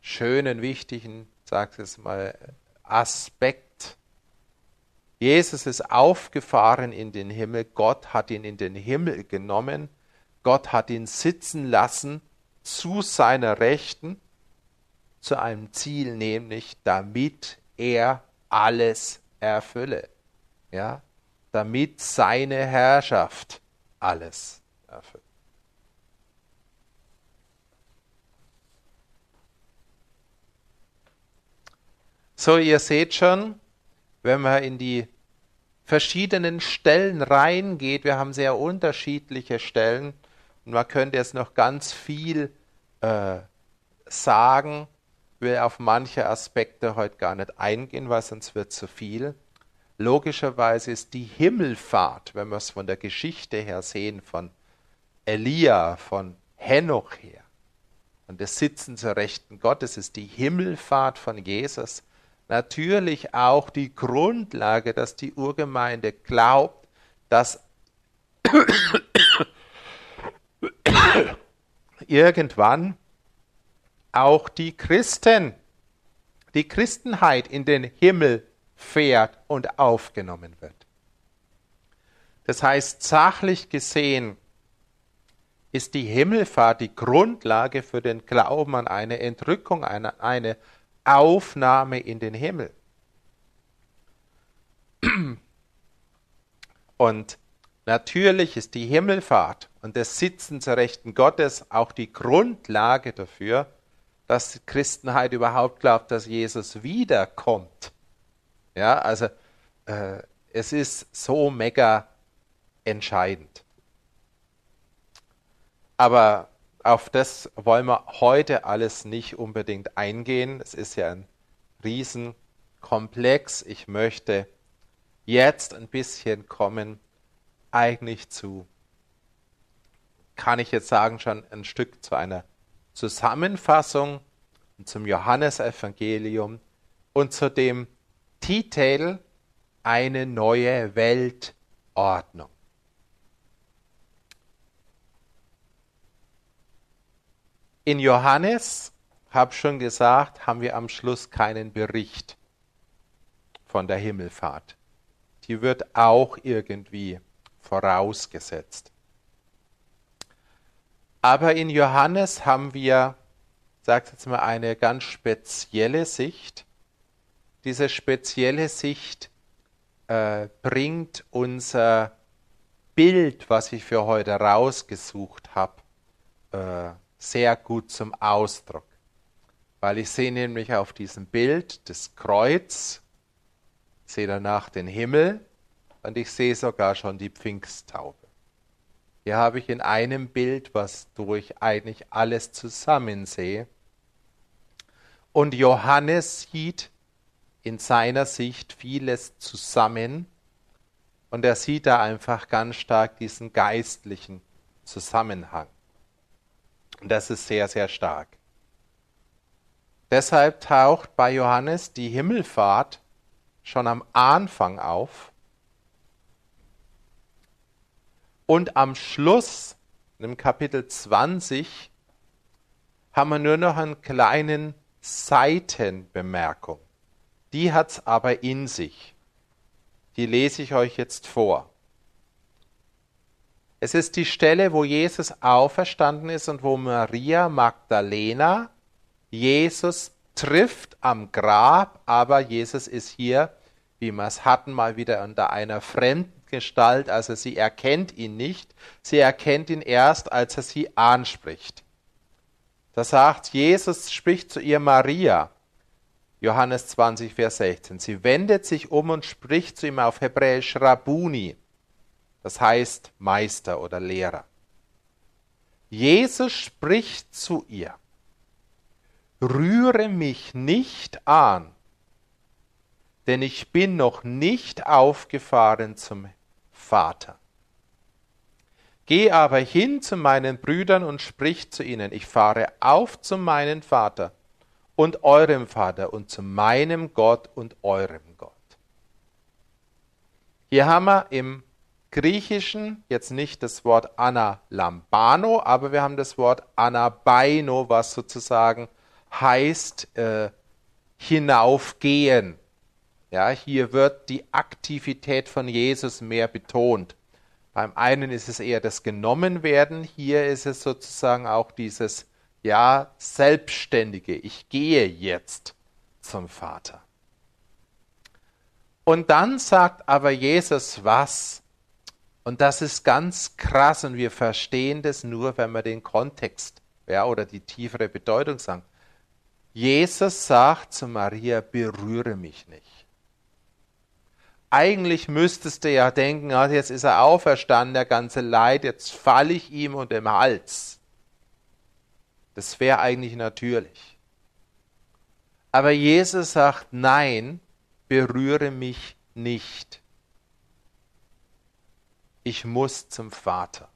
Speaker 2: schönen, wichtigen, sag es mal, Aspekt Jesus ist aufgefahren in den Himmel, Gott hat ihn in den Himmel genommen, Gott hat ihn sitzen lassen zu seiner Rechten, zu einem Ziel, nämlich damit er alles erfülle. Ja, damit seine Herrschaft alles erfüllt. So, ihr seht schon, wenn man in die verschiedenen Stellen reingeht, wir haben sehr unterschiedliche Stellen und man könnte jetzt noch ganz viel äh, sagen, will auf manche Aspekte heute gar nicht eingehen, weil sonst wird zu viel. Logischerweise ist die Himmelfahrt, wenn wir es von der Geschichte her sehen, von Elia, von Henoch her, und das Sitzen zur Rechten Gottes ist die Himmelfahrt von Jesus, natürlich auch die Grundlage, dass die Urgemeinde glaubt, dass [coughs] irgendwann auch die Christen, die Christenheit in den Himmel fährt und aufgenommen wird. Das heißt, sachlich gesehen ist die Himmelfahrt die Grundlage für den Glauben an eine Entrückung, eine, eine Aufnahme in den Himmel. Und natürlich ist die Himmelfahrt und das Sitzen zur Rechten Gottes auch die Grundlage dafür, dass die Christenheit überhaupt glaubt, dass Jesus wiederkommt. Ja, also äh, es ist so mega entscheidend. Aber auf das wollen wir heute alles nicht unbedingt eingehen. Es ist ja ein Riesenkomplex. Ich möchte jetzt ein bisschen kommen, eigentlich zu, kann ich jetzt sagen, schon ein Stück zu einer Zusammenfassung zum Johannesevangelium und zu dem Titel Eine neue Weltordnung. In Johannes, habe schon gesagt, haben wir am Schluss keinen Bericht von der Himmelfahrt. Die wird auch irgendwie vorausgesetzt. Aber in Johannes haben wir, sagt jetzt mal, eine ganz spezielle Sicht. Diese spezielle Sicht äh, bringt unser Bild, was ich für heute rausgesucht habe, äh, sehr gut zum Ausdruck. Weil ich sehe nämlich auf diesem Bild das Kreuz, sehe danach den Himmel und ich sehe sogar schon die Pfingsttaube. Hier habe ich in einem Bild, was durch eigentlich alles zusammensehe. Und Johannes sieht in seiner Sicht vieles zusammen und er sieht da einfach ganz stark diesen geistlichen Zusammenhang. Und das ist sehr, sehr stark. Deshalb taucht bei Johannes die Himmelfahrt schon am Anfang auf. Und am Schluss, im Kapitel 20, haben wir nur noch einen kleinen Seitenbemerkung. Die hat es aber in sich. Die lese ich euch jetzt vor. Es ist die Stelle, wo Jesus auferstanden ist und wo Maria Magdalena Jesus trifft am Grab, aber Jesus ist hier, wie wir es hatten, mal wieder unter einer fremden Gestalt, also sie erkennt ihn nicht, sie erkennt ihn erst, als er sie anspricht. Da sagt Jesus, spricht zu ihr Maria, Johannes 20, Vers 16. Sie wendet sich um und spricht zu ihm auf Hebräisch Rabuni das heißt Meister oder Lehrer. Jesus spricht zu ihr, rühre mich nicht an, denn ich bin noch nicht aufgefahren zum Vater. Geh aber hin zu meinen Brüdern und sprich zu ihnen, ich fahre auf zu meinem Vater und eurem Vater und zu meinem Gott und eurem Gott. Hier haben wir im Griechischen jetzt nicht das Wort analambano, aber wir haben das Wort anabaino, was sozusagen heißt äh, hinaufgehen. Ja, hier wird die Aktivität von Jesus mehr betont. Beim einen ist es eher das Genommenwerden, hier ist es sozusagen auch dieses, ja, Selbstständige. Ich gehe jetzt zum Vater. Und dann sagt aber Jesus was, und das ist ganz krass und wir verstehen das nur, wenn wir den Kontext ja, oder die tiefere Bedeutung sagen. Jesus sagt zu Maria, berühre mich nicht. Eigentlich müsstest du ja denken, ah, jetzt ist er auferstanden, der ganze Leid, jetzt falle ich ihm unter dem Hals. Das wäre eigentlich natürlich. Aber Jesus sagt, nein, berühre mich nicht. Ich muss zum Vater.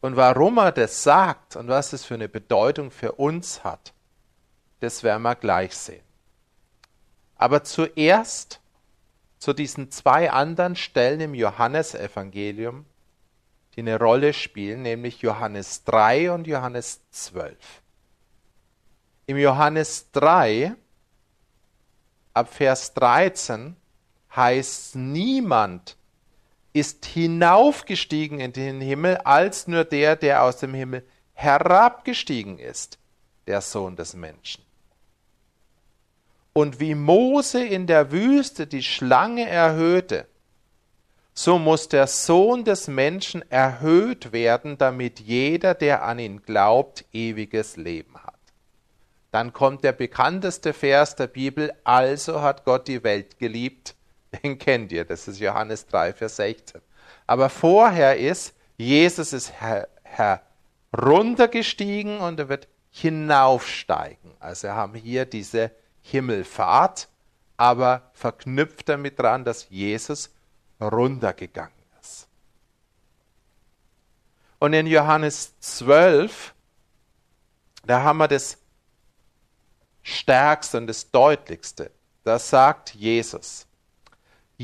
Speaker 2: Und warum er das sagt und was es für eine Bedeutung für uns hat, das werden wir gleich sehen. Aber zuerst zu diesen zwei anderen Stellen im Johannesevangelium, die eine Rolle spielen, nämlich Johannes 3 und Johannes 12. Im Johannes 3, ab Vers 13, heißt niemand ist hinaufgestiegen in den Himmel als nur der, der aus dem Himmel herabgestiegen ist, der Sohn des Menschen. Und wie Mose in der Wüste die Schlange erhöhte, so muss der Sohn des Menschen erhöht werden, damit jeder, der an ihn glaubt, ewiges Leben hat. Dann kommt der bekannteste Vers der Bibel, also hat Gott die Welt geliebt, [laughs] den kennt ihr, das ist Johannes 3, Vers 16. Aber vorher ist, Jesus ist heruntergestiegen und er wird hinaufsteigen. Also wir haben hier diese Himmelfahrt, aber verknüpft damit dran, dass Jesus runtergegangen ist. Und in Johannes 12, da haben wir das Stärkste und das Deutlichste. Da sagt Jesus,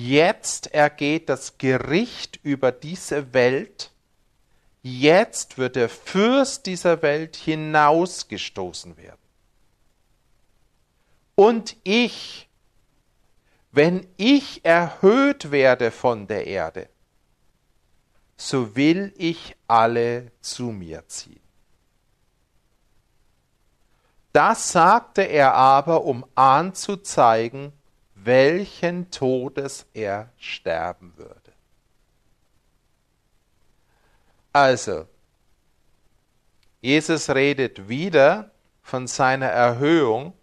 Speaker 2: Jetzt ergeht das Gericht über diese Welt. Jetzt wird der Fürst dieser Welt hinausgestoßen werden. Und ich, wenn ich erhöht werde von der Erde, so will ich alle zu mir ziehen. Das sagte er aber, um anzuzeigen, welchen Todes er sterben würde. Also, Jesus redet wieder von seiner Erhöhung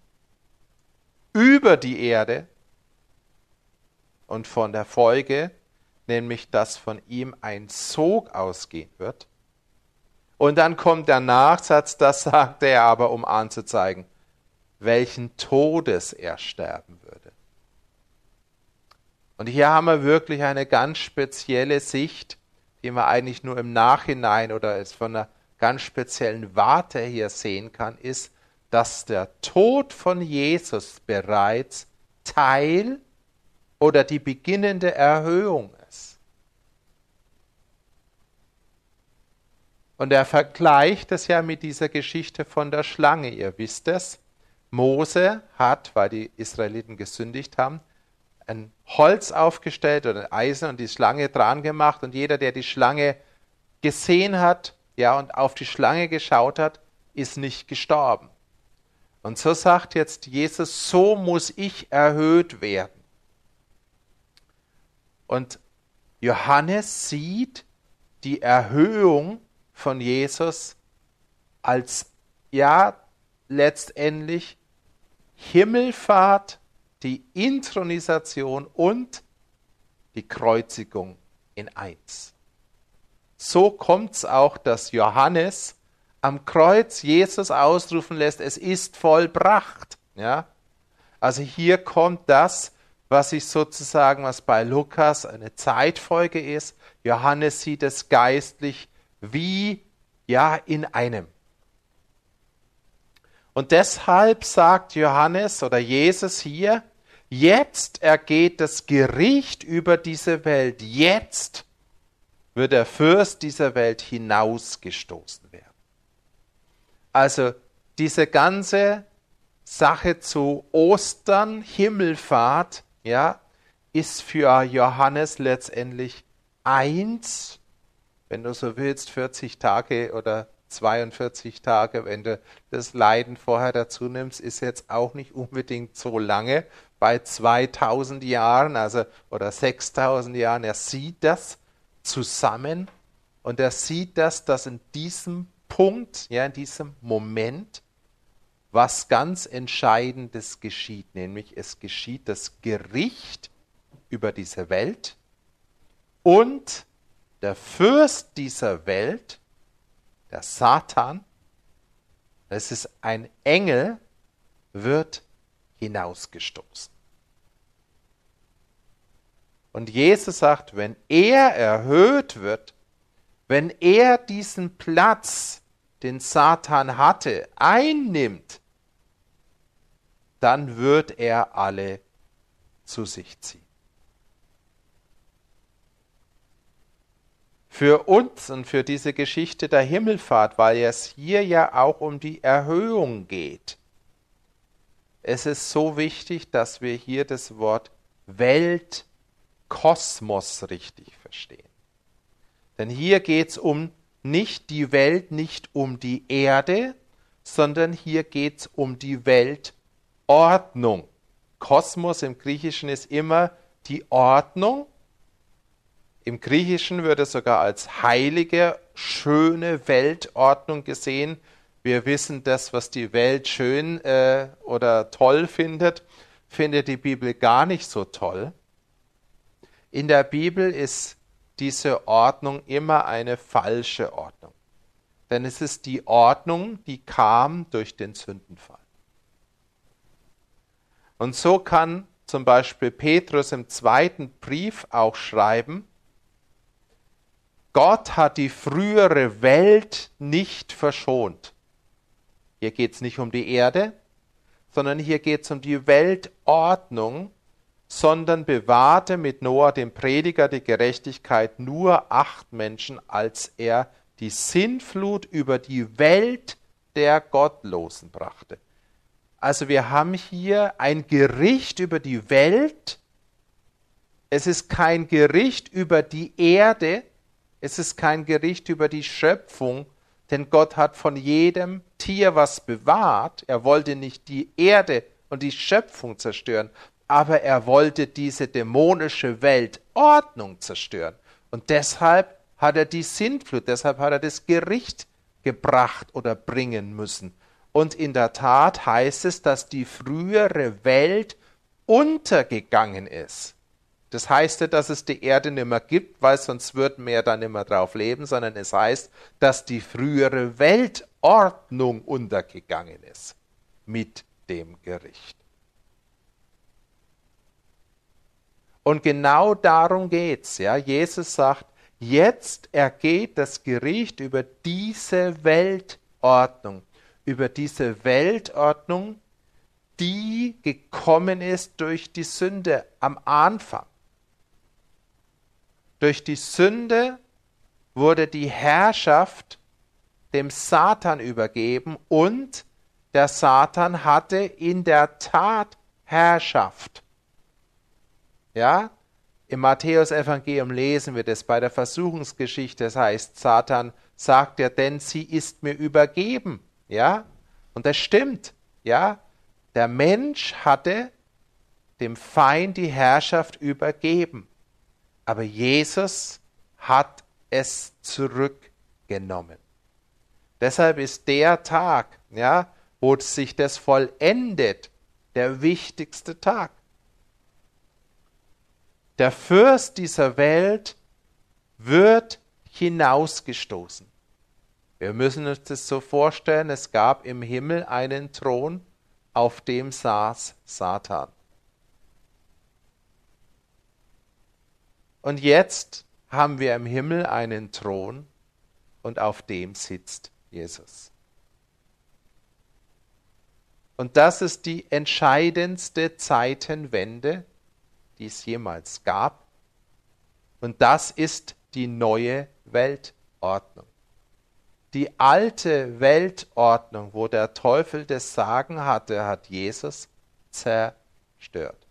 Speaker 2: über die Erde und von der Folge, nämlich dass von ihm ein Sog ausgehen wird. Und dann kommt der Nachsatz, das sagt er aber, um anzuzeigen, welchen Todes er sterben würde. Und hier haben wir wirklich eine ganz spezielle Sicht, die man eigentlich nur im Nachhinein oder es von einer ganz speziellen Warte hier sehen kann, ist, dass der Tod von Jesus bereits Teil oder die beginnende Erhöhung ist. Und er vergleicht es ja mit dieser Geschichte von der Schlange. Ihr wisst es. Mose hat, weil die Israeliten gesündigt haben, ein Holz aufgestellt oder ein Eisen und die Schlange dran gemacht und jeder, der die Schlange gesehen hat, ja, und auf die Schlange geschaut hat, ist nicht gestorben. Und so sagt jetzt Jesus, so muss ich erhöht werden. Und Johannes sieht die Erhöhung von Jesus als ja letztendlich Himmelfahrt die Intronisation und die Kreuzigung in eins. So kommt es auch, dass Johannes am Kreuz Jesus ausrufen lässt, es ist vollbracht. Ja? Also hier kommt das, was ich sozusagen, was bei Lukas eine Zeitfolge ist. Johannes sieht es geistlich wie ja in einem. Und deshalb sagt Johannes oder Jesus hier, Jetzt ergeht das Gericht über diese Welt. Jetzt wird der Fürst dieser Welt hinausgestoßen werden. Also diese ganze Sache zu Ostern, Himmelfahrt, ja, ist für Johannes letztendlich eins, wenn du so willst, 40 Tage oder 42 Tage, wenn du das Leiden vorher dazu nimmst, ist jetzt auch nicht unbedingt so lange, bei 2000 Jahren, also oder 6000 Jahren. Er sieht das zusammen und er sieht das, dass in diesem Punkt, ja, in diesem Moment, was ganz Entscheidendes geschieht, nämlich es geschieht das Gericht über diese Welt und der Fürst dieser Welt, der Satan, es ist ein Engel, wird hinausgestoßen. Und Jesus sagt, wenn er erhöht wird, wenn er diesen Platz, den Satan hatte, einnimmt, dann wird er alle zu sich ziehen. Für uns und für diese Geschichte der Himmelfahrt, weil es hier ja auch um die Erhöhung geht, es ist so wichtig, dass wir hier das Wort Welt, Kosmos richtig verstehen. Denn hier geht es um nicht die Welt, nicht um die Erde, sondern hier geht es um die Weltordnung. Kosmos im Griechischen ist immer die Ordnung. Im Griechischen wird es sogar als heilige, schöne Weltordnung gesehen, wir wissen, das, was die Welt schön äh, oder toll findet, findet die Bibel gar nicht so toll. In der Bibel ist diese Ordnung immer eine falsche Ordnung. Denn es ist die Ordnung, die kam durch den Sündenfall. Und so kann zum Beispiel Petrus im zweiten Brief auch schreiben, Gott hat die frühere Welt nicht verschont. Hier geht es nicht um die Erde, sondern hier geht es um die Weltordnung, sondern bewahrte mit Noah, dem Prediger, die Gerechtigkeit nur acht Menschen, als er die Sinnflut über die Welt der Gottlosen brachte. Also wir haben hier ein Gericht über die Welt. Es ist kein Gericht über die Erde. Es ist kein Gericht über die Schöpfung, denn Gott hat von jedem Tier was bewahrt. Er wollte nicht die Erde und die Schöpfung zerstören, aber er wollte diese dämonische Weltordnung zerstören. Und deshalb hat er die Sintflut, deshalb hat er das Gericht gebracht oder bringen müssen. Und in der Tat heißt es, dass die frühere Welt untergegangen ist. Das heißt dass es die Erde nicht mehr gibt, weil sonst würden wir da nicht mehr drauf leben, sondern es heißt, dass die frühere Weltordnung untergegangen ist mit dem Gericht. Und genau darum geht's, ja. Jesus sagt, jetzt ergeht das Gericht über diese Weltordnung, über diese Weltordnung, die gekommen ist durch die Sünde am Anfang. Durch die Sünde wurde die Herrschaft dem Satan übergeben und der Satan hatte in der Tat Herrschaft. Ja, im Matthäusevangelium lesen wir das bei der Versuchungsgeschichte. Das heißt, Satan sagt ja, denn sie ist mir übergeben. Ja, und das stimmt. Ja, der Mensch hatte dem Feind die Herrschaft übergeben. Aber Jesus hat es zurückgenommen. Deshalb ist der Tag, ja, wo sich das vollendet, der wichtigste Tag. Der Fürst dieser Welt wird hinausgestoßen. Wir müssen uns das so vorstellen, es gab im Himmel einen Thron, auf dem saß Satan. Und jetzt haben wir im Himmel einen Thron und auf dem sitzt Jesus. Und das ist die entscheidendste Zeitenwende, die es jemals gab. Und das ist die neue Weltordnung. Die alte Weltordnung, wo der Teufel das Sagen hatte, hat Jesus zerstört.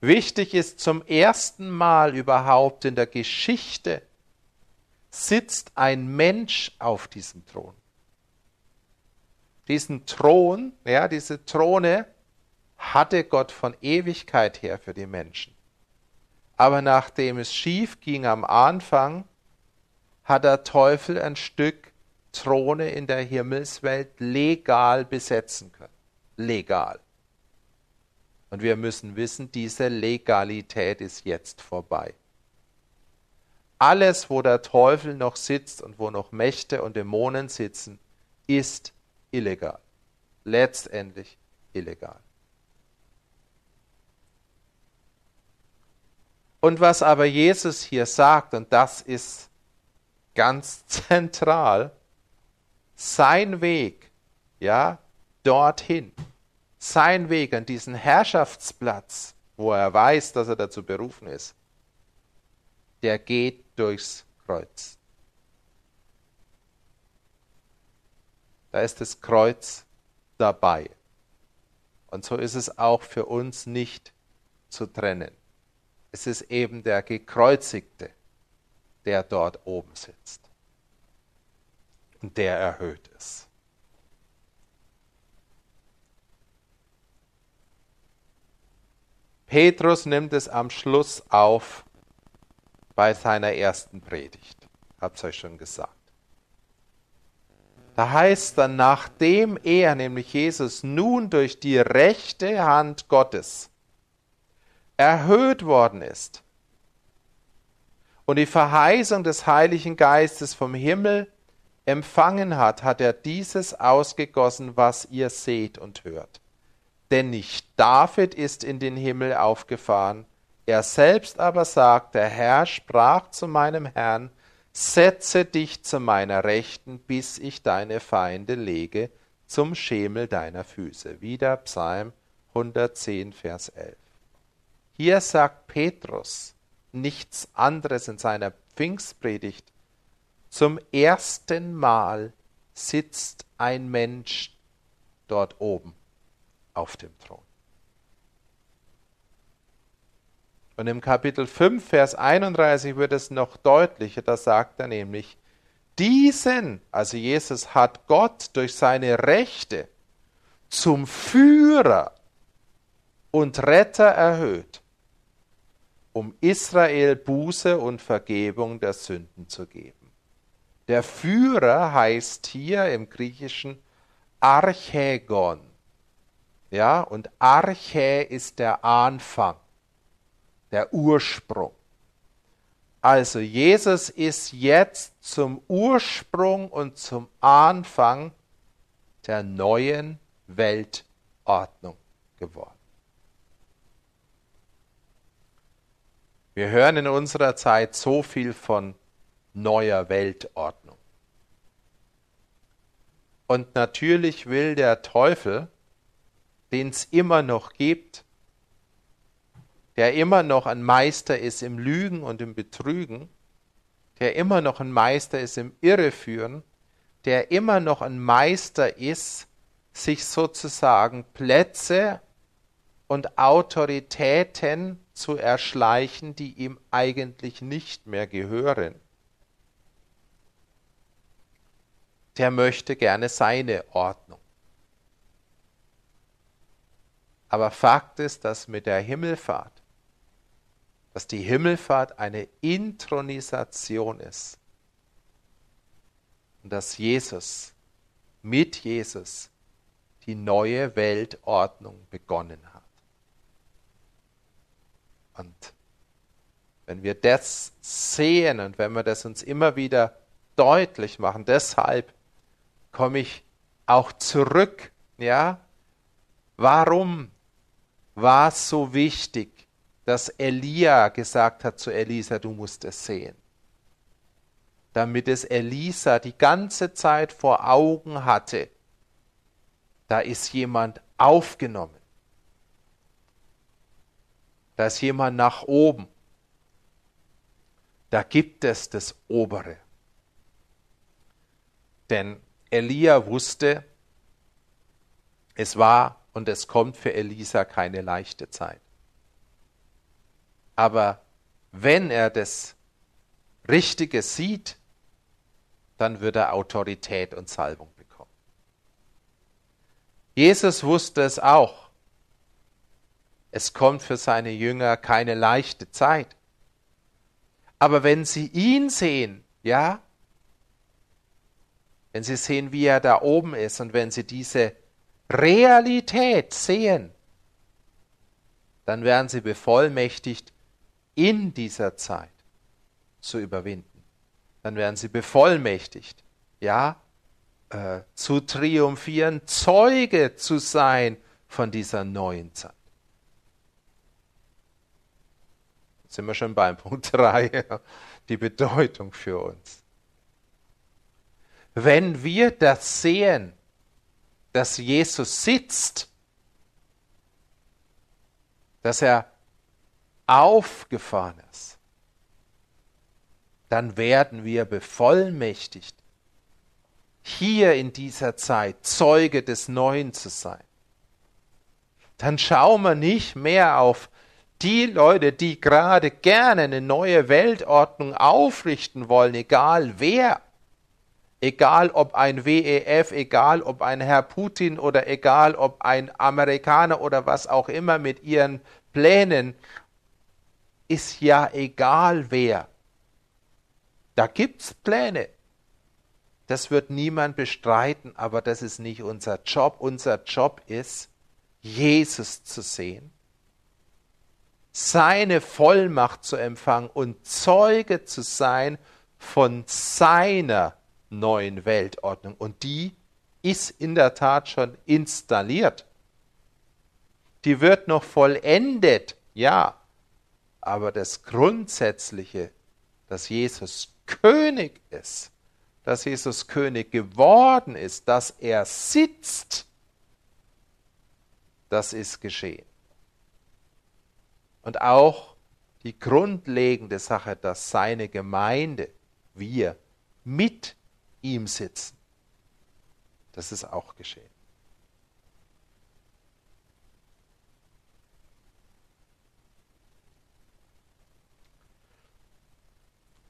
Speaker 2: Wichtig ist zum ersten Mal überhaupt in der Geschichte sitzt ein Mensch auf diesem Thron. Diesen Thron, ja, diese Throne hatte Gott von Ewigkeit her für die Menschen. Aber nachdem es schief ging am Anfang, hat der Teufel ein Stück Throne in der Himmelswelt legal besetzen können. Legal. Und wir müssen wissen, diese Legalität ist jetzt vorbei. Alles, wo der Teufel noch sitzt und wo noch Mächte und Dämonen sitzen, ist illegal. Letztendlich illegal. Und was aber Jesus hier sagt, und das ist ganz [laughs] zentral, sein Weg, ja, dorthin, sein Weg an diesen Herrschaftsplatz, wo er weiß, dass er dazu berufen ist, der geht durchs Kreuz. Da ist das Kreuz dabei. Und so ist es auch für uns nicht zu trennen. Es ist eben der Gekreuzigte, der dort oben sitzt. Und der erhöht ist. Petrus nimmt es am Schluss auf bei seiner ersten Predigt. Hab's euch schon gesagt. Da heißt dann, nachdem er, nämlich Jesus, nun durch die rechte Hand Gottes erhöht worden ist und die Verheißung des Heiligen Geistes vom Himmel empfangen hat, hat er dieses ausgegossen, was ihr seht und hört. Denn nicht David ist in den Himmel aufgefahren, er selbst aber sagt, der Herr sprach zu meinem Herrn, setze dich zu meiner Rechten, bis ich deine Feinde lege zum Schemel deiner Füße. Wieder Psalm 110, Vers 11. Hier sagt Petrus nichts anderes in seiner Pfingstpredigt. Zum ersten Mal sitzt ein Mensch dort oben auf dem Thron. Und im Kapitel 5, Vers 31 wird es noch deutlicher, da sagt er nämlich, diesen, also Jesus hat Gott durch seine Rechte zum Führer und Retter erhöht, um Israel Buße und Vergebung der Sünden zu geben. Der Führer heißt hier im Griechischen Archegon. Ja, und Arche ist der Anfang, der Ursprung. Also Jesus ist jetzt zum Ursprung und zum Anfang der neuen Weltordnung geworden. Wir hören in unserer Zeit so viel von neuer Weltordnung. Und natürlich will der Teufel den es immer noch gibt, der immer noch ein Meister ist im Lügen und im Betrügen, der immer noch ein Meister ist im Irreführen, der immer noch ein Meister ist, sich sozusagen Plätze und Autoritäten zu erschleichen, die ihm eigentlich nicht mehr gehören. Der möchte gerne seine Ordnung. Aber Fakt ist, dass mit der Himmelfahrt, dass die Himmelfahrt eine Intronisation ist. Und dass Jesus, mit Jesus, die neue Weltordnung begonnen hat. Und wenn wir das sehen und wenn wir das uns immer wieder deutlich machen, deshalb komme ich auch zurück, ja, warum war es so wichtig, dass Elia gesagt hat zu Elisa, du musst es sehen. Damit es Elisa die ganze Zeit vor Augen hatte, da ist jemand aufgenommen. Da ist jemand nach oben. da gibt es das Obere. Denn Elia wusste, es war und es kommt für Elisa keine leichte Zeit. Aber wenn er das Richtige sieht, dann wird er Autorität und Salbung bekommen. Jesus wusste es auch. Es kommt für seine Jünger keine leichte Zeit. Aber wenn sie ihn sehen, ja, wenn sie sehen, wie er da oben ist und wenn sie diese Realität sehen, dann werden sie bevollmächtigt, in dieser Zeit zu überwinden. Dann werden sie bevollmächtigt, ja, äh, zu triumphieren, Zeuge zu sein von dieser neuen Zeit. Jetzt sind wir schon beim [laughs] Punkt 3, die Bedeutung für uns. Wenn wir das sehen, dass Jesus sitzt, dass er aufgefahren ist, dann werden wir bevollmächtigt, hier in dieser Zeit Zeuge des Neuen zu sein. Dann schauen wir nicht mehr auf die Leute, die gerade gerne eine neue Weltordnung aufrichten wollen, egal wer, egal ob ein WEF, egal ob ein Herr Putin oder egal ob ein Amerikaner oder was auch immer mit ihren Plänen, ist ja egal wer. Da gibt's Pläne. Das wird niemand bestreiten, aber das ist nicht unser Job. Unser Job ist, Jesus zu sehen seine Vollmacht zu empfangen und Zeuge zu sein von seiner neuen Weltordnung. Und die ist in der Tat schon installiert. Die wird noch vollendet, ja. Aber das Grundsätzliche, dass Jesus König ist, dass Jesus König geworden ist, dass er sitzt, das ist geschehen. Und auch die grundlegende Sache, dass seine Gemeinde, wir, mit ihm sitzen. Das ist auch geschehen.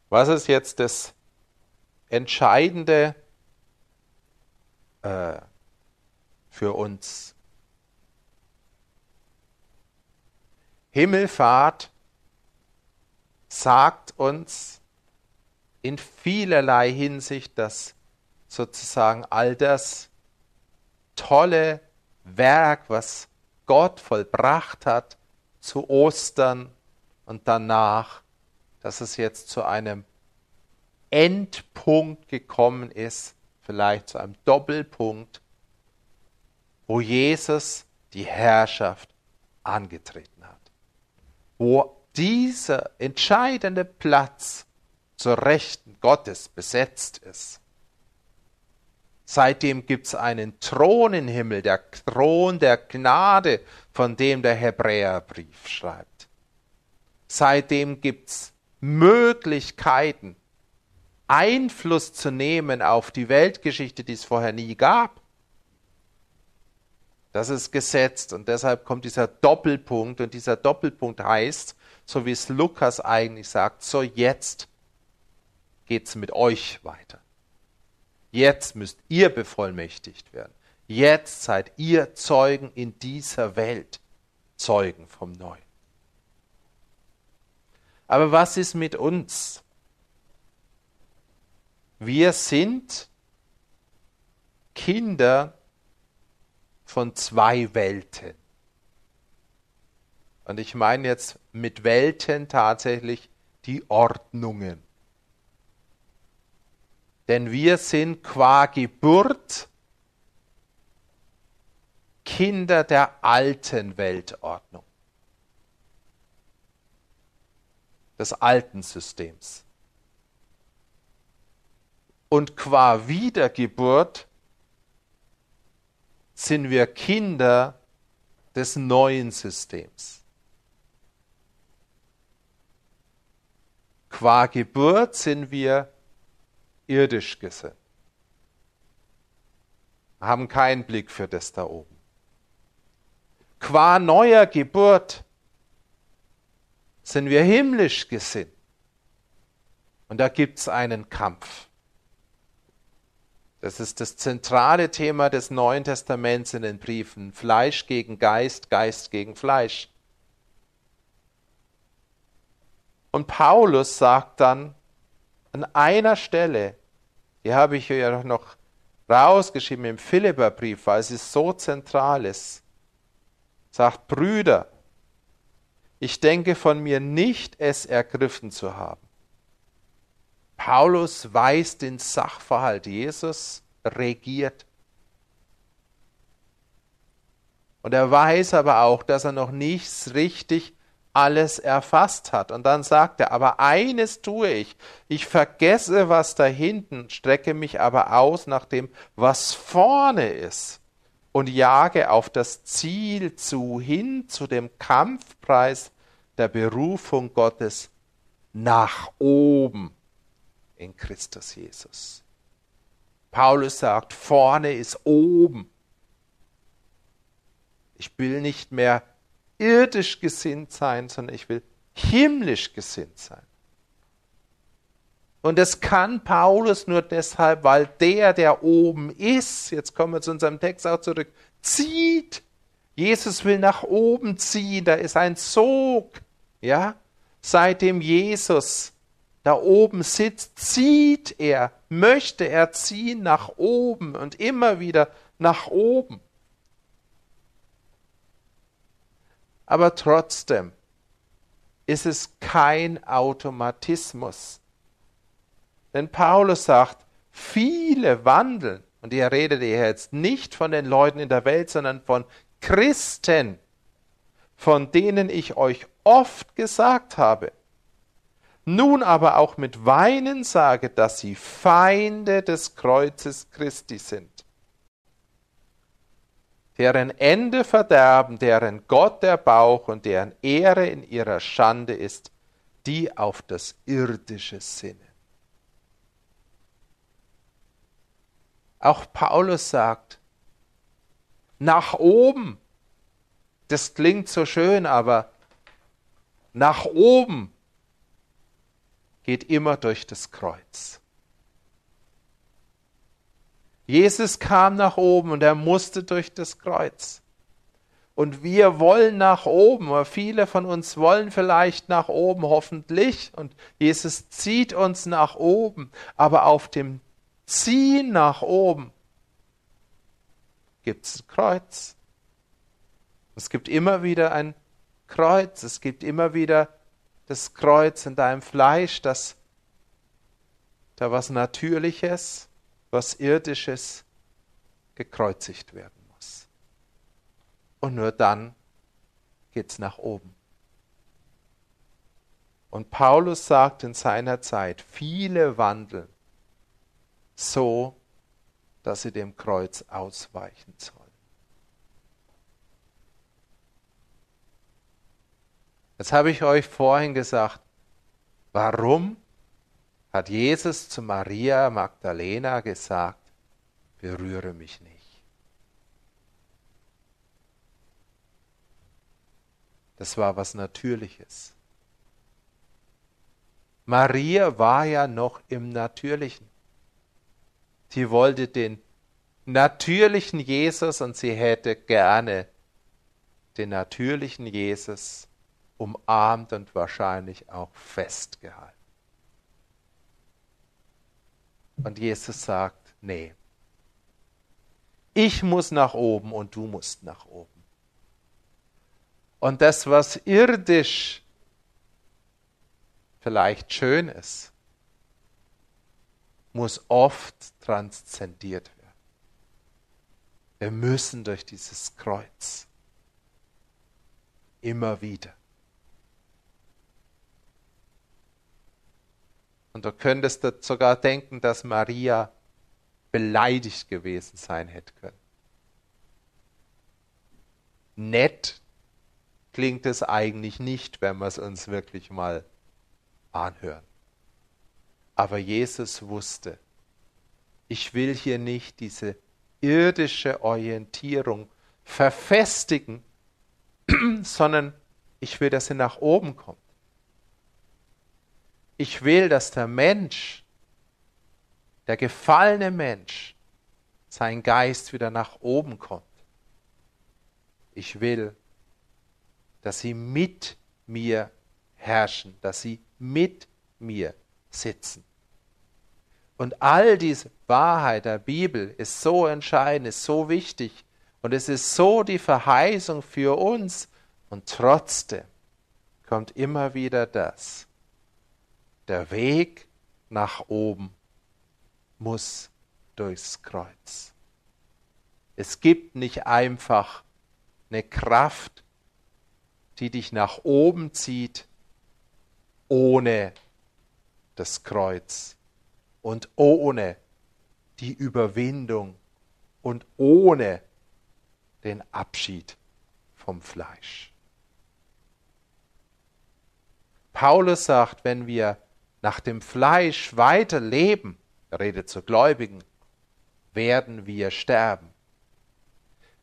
Speaker 2: Was ist jetzt das Entscheidende äh, für uns Himmelfahrt sagt uns in vielerlei Hinsicht, dass sozusagen all das tolle Werk, was Gott vollbracht hat, zu Ostern und danach, dass es jetzt zu einem Endpunkt gekommen ist, vielleicht zu einem Doppelpunkt, wo Jesus die Herrschaft angetreten hat. Wo dieser entscheidende Platz zur Rechten Gottes besetzt ist. Seitdem gibt es einen Thron im Himmel, der Thron der Gnade, von dem der Hebräerbrief schreibt. Seitdem gibt es Möglichkeiten, Einfluss zu nehmen auf die Weltgeschichte, die es vorher nie gab. Das ist gesetzt und deshalb kommt dieser Doppelpunkt und dieser Doppelpunkt heißt, so wie es Lukas eigentlich sagt, so jetzt geht's mit euch weiter. Jetzt müsst ihr bevollmächtigt werden. Jetzt seid ihr Zeugen in dieser Welt, Zeugen vom Neuen. Aber was ist mit uns? Wir sind Kinder von zwei Welten. Und ich meine jetzt mit Welten tatsächlich die Ordnungen. Denn wir sind qua Geburt Kinder der alten Weltordnung, des alten Systems. Und qua Wiedergeburt sind wir Kinder des neuen Systems. Qua Geburt sind wir irdisch gesinnt. Haben keinen Blick für das da oben. Qua neuer Geburt sind wir himmlisch gesinnt. Und da gibt es einen Kampf. Das ist das zentrale Thema des Neuen Testaments in den Briefen. Fleisch gegen Geist, Geist gegen Fleisch. Und Paulus sagt dann an einer Stelle, die habe ich ja noch rausgeschrieben im Philipperbrief, weil sie so zentral ist, sagt Brüder, ich denke von mir nicht, es ergriffen zu haben. Paulus weiß den Sachverhalt, Jesus regiert. Und er weiß aber auch, dass er noch nichts richtig alles erfasst hat. Und dann sagt er, aber eines tue ich, ich vergesse, was da hinten, strecke mich aber aus nach dem, was vorne ist und jage auf das Ziel zu, hin zu dem Kampfpreis der Berufung Gottes nach oben in Christus Jesus. Paulus sagt, vorne ist oben. Ich will nicht mehr irdisch gesinnt sein, sondern ich will himmlisch gesinnt sein. Und das kann Paulus nur deshalb, weil der, der oben ist, jetzt kommen wir zu unserem Text auch zurück, zieht. Jesus will nach oben ziehen, da ist ein Sog, ja. Seitdem Jesus da oben sitzt, zieht er, möchte er ziehen nach oben und immer wieder nach oben. Aber trotzdem ist es kein Automatismus. Denn Paulus sagt, viele wandeln, und er redet hier jetzt nicht von den Leuten in der Welt, sondern von Christen, von denen ich euch oft gesagt habe, nun aber auch mit Weinen sage, dass sie Feinde des Kreuzes Christi sind deren Ende Verderben, deren Gott der Bauch und deren Ehre in ihrer Schande ist, die auf das Irdische sinnen. Auch Paulus sagt, nach oben, das klingt so schön, aber nach oben geht immer durch das Kreuz. Jesus kam nach oben und er musste durch das Kreuz. Und wir wollen nach oben, oder viele von uns wollen vielleicht nach oben, hoffentlich. Und Jesus zieht uns nach oben. Aber auf dem Ziehen nach oben gibt es ein Kreuz. Es gibt immer wieder ein Kreuz. Es gibt immer wieder das Kreuz in deinem Fleisch, das da was Natürliches was Irdisches gekreuzigt werden muss. Und nur dann geht's nach oben. Und Paulus sagt in seiner Zeit, viele wandeln so, dass sie dem Kreuz ausweichen sollen. Jetzt habe ich euch vorhin gesagt, warum hat Jesus zu Maria Magdalena gesagt, berühre mich nicht. Das war was Natürliches. Maria war ja noch im Natürlichen. Sie wollte den natürlichen Jesus und sie hätte gerne den natürlichen Jesus umarmt und wahrscheinlich auch festgehalten. Und Jesus sagt, nee, ich muss nach oben und du musst nach oben. Und das, was irdisch vielleicht schön ist, muss oft transzendiert werden. Wir müssen durch dieses Kreuz immer wieder. Und du könntest sogar denken, dass Maria beleidigt gewesen sein hätte können. Nett klingt es eigentlich nicht, wenn wir es uns wirklich mal anhören. Aber Jesus wusste, ich will hier nicht diese irdische Orientierung verfestigen, [clears throat] sondern ich will, dass sie nach oben kommt. Ich will, dass der Mensch, der gefallene Mensch, sein Geist wieder nach oben kommt. Ich will, dass sie mit mir herrschen, dass sie mit mir sitzen. Und all diese Wahrheit der Bibel ist so entscheidend, ist so wichtig und es ist so die Verheißung für uns und trotzdem kommt immer wieder das. Der Weg nach oben muss durchs Kreuz. Es gibt nicht einfach eine Kraft, die dich nach oben zieht, ohne das Kreuz und ohne die Überwindung und ohne den Abschied vom Fleisch. Paulus sagt, wenn wir nach dem Fleisch weiter leben, redet zu Gläubigen, werden wir sterben.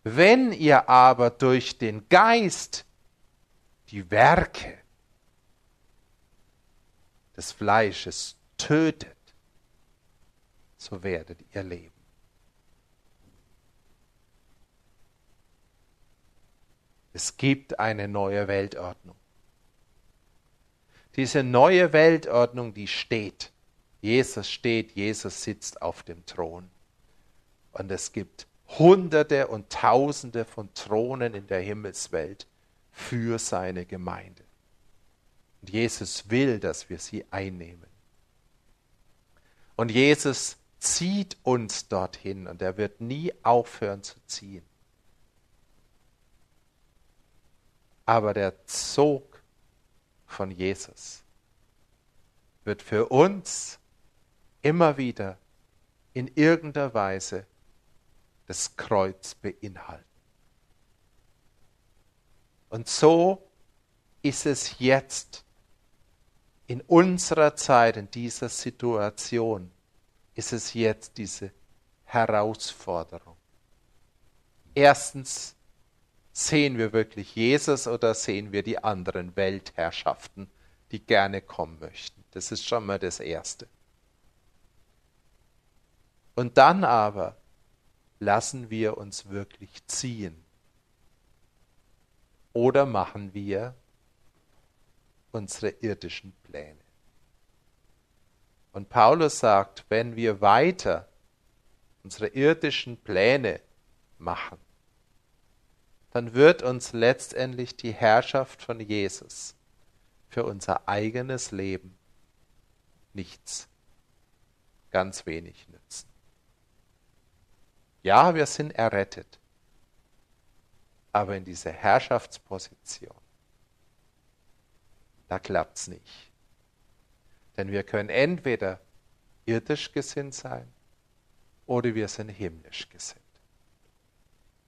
Speaker 2: Wenn ihr aber durch den Geist die Werke des Fleisches tötet, so werdet ihr leben. Es gibt eine neue Weltordnung. Diese neue Weltordnung, die steht. Jesus steht, Jesus sitzt auf dem Thron. Und es gibt Hunderte und Tausende von Thronen in der Himmelswelt für seine Gemeinde. Und Jesus will, dass wir sie einnehmen. Und Jesus zieht uns dorthin und er wird nie aufhören zu ziehen. Aber der Zog von Jesus wird für uns immer wieder in irgendeiner Weise das Kreuz beinhalten. Und so ist es jetzt in unserer Zeit, in dieser Situation, ist es jetzt diese Herausforderung. Erstens, sehen wir wirklich Jesus oder sehen wir die anderen Weltherrschaften, die gerne kommen möchten? Das ist schon mal das Erste. Und dann aber lassen wir uns wirklich ziehen. Oder machen wir unsere irdischen Pläne. Und Paulus sagt, wenn wir weiter unsere irdischen Pläne machen, dann wird uns letztendlich die Herrschaft von Jesus für unser eigenes Leben nichts, ganz wenig nützen. Ja, wir sind errettet, aber in dieser Herrschaftsposition da klappt es nicht. Denn wir können entweder irdisch gesinnt sein oder wir sind himmlisch gesinnt.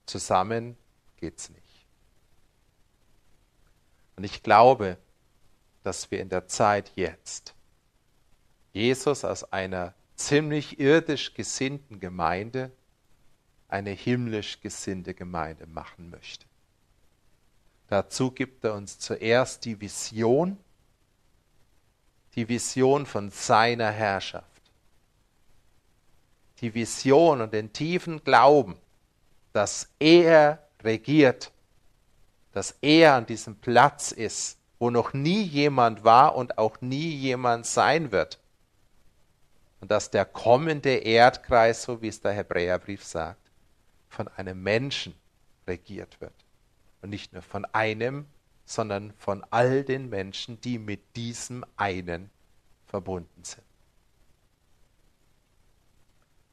Speaker 2: Zusammen geht es nicht. Und ich glaube, dass wir in der Zeit jetzt Jesus aus einer ziemlich irdisch gesinnten Gemeinde eine himmlisch gesinnte Gemeinde machen möchte. Dazu gibt er uns zuerst die Vision, die Vision von seiner Herrschaft. Die Vision und den tiefen Glauben, dass er regiert, dass er an diesem Platz ist, wo noch nie jemand war und auch nie jemand sein wird. Und dass der kommende Erdkreis, so wie es der Hebräerbrief sagt, von einem Menschen regiert wird. Und nicht nur von einem, sondern von all den Menschen, die mit diesem einen verbunden sind.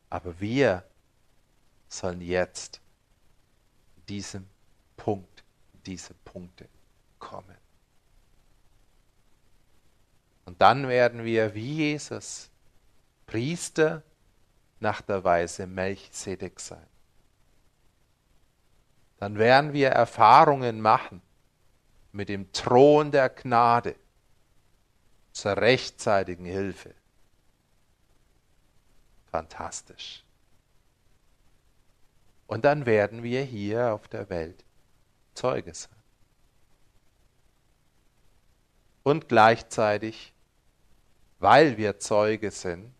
Speaker 2: Aber wir sollen jetzt diesem Punkt, diese Punkte kommen. Und dann werden wir wie Jesus Priester nach der Weise Melchizedek sein dann werden wir Erfahrungen machen mit dem Thron der Gnade zur rechtzeitigen Hilfe fantastisch. Und dann werden wir hier auf der Welt Zeuge sein. Und gleichzeitig, weil wir Zeuge sind,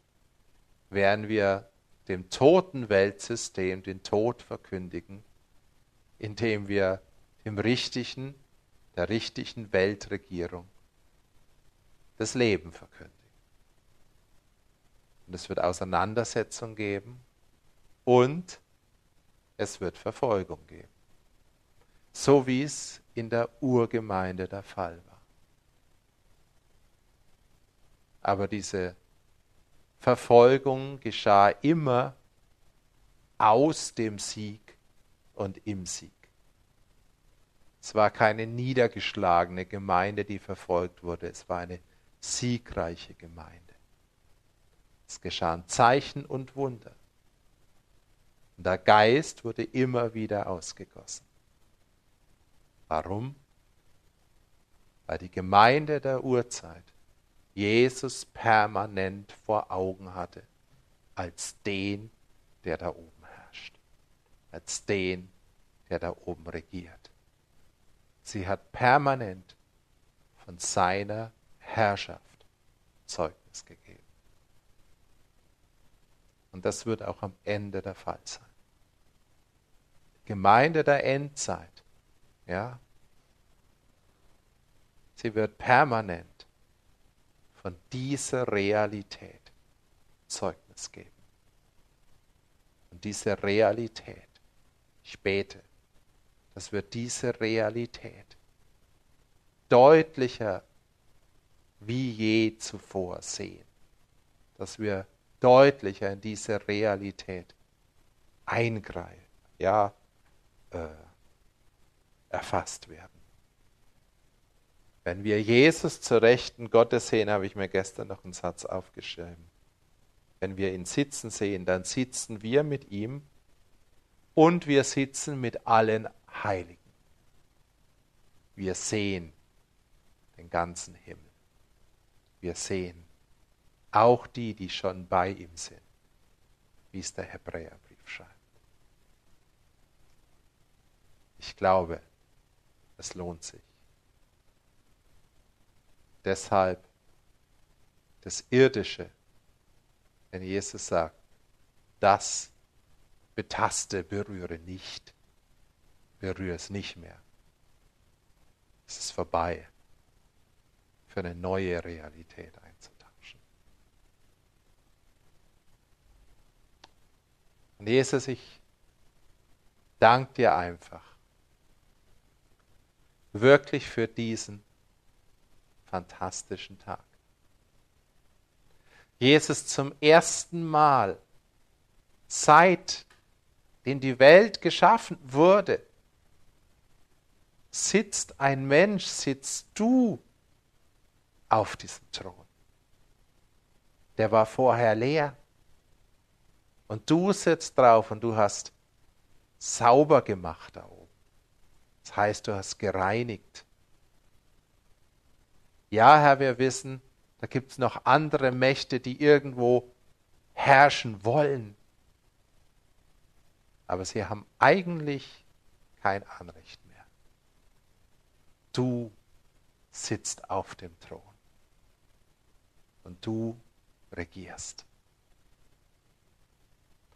Speaker 2: werden wir dem toten Weltsystem den Tod verkündigen, indem wir dem richtigen, der richtigen Weltregierung das Leben verkündigen. Und es wird Auseinandersetzung geben und es wird Verfolgung geben. So wie es in der Urgemeinde der Fall war. Aber diese Verfolgung geschah immer aus dem Sieg und im Sieg. Es war keine niedergeschlagene Gemeinde, die verfolgt wurde, es war eine siegreiche Gemeinde. Es geschahen Zeichen und Wunder. Und der Geist wurde immer wieder ausgegossen. Warum? Weil die Gemeinde der Urzeit Jesus permanent vor Augen hatte, als den, der da oben herrscht, als den, der da oben regiert. Sie hat permanent von seiner Herrschaft Zeugnis gegeben. Und das wird auch am Ende der Fall sein. Gemeinde der Endzeit, ja, sie wird permanent von dieser Realität Zeugnis geben. Und diese Realität, ich bete, dass wir diese Realität deutlicher wie je zuvor sehen, dass wir deutlicher in diese Realität eingreifen, ja, äh, erfasst werden. Wenn wir Jesus zur Rechten Gottes sehen, habe ich mir gestern noch einen Satz aufgeschrieben. Wenn wir ihn sitzen sehen, dann sitzen wir mit ihm und wir sitzen mit allen Heiligen. Wir sehen den ganzen Himmel. Wir sehen auch die, die schon bei ihm sind, wie es der Hebräerbrief schreibt. Ich glaube, es lohnt sich. Deshalb das Irdische, wenn Jesus sagt, das betaste, berühre nicht, berühre es nicht mehr. Es ist vorbei für eine neue Realität einzutauschen. Und Jesus, ich danke dir einfach wirklich für diesen fantastischen Tag. Jesus zum ersten Mal, seit den die Welt geschaffen wurde, sitzt ein Mensch, sitzt du auf diesem Thron. Der war vorher leer. Und du sitzt drauf und du hast sauber gemacht. Das heißt, du hast gereinigt. Ja, Herr, wir wissen, da gibt es noch andere Mächte, die irgendwo herrschen wollen. Aber sie haben eigentlich kein Anrecht mehr. Du sitzt auf dem Thron und du regierst.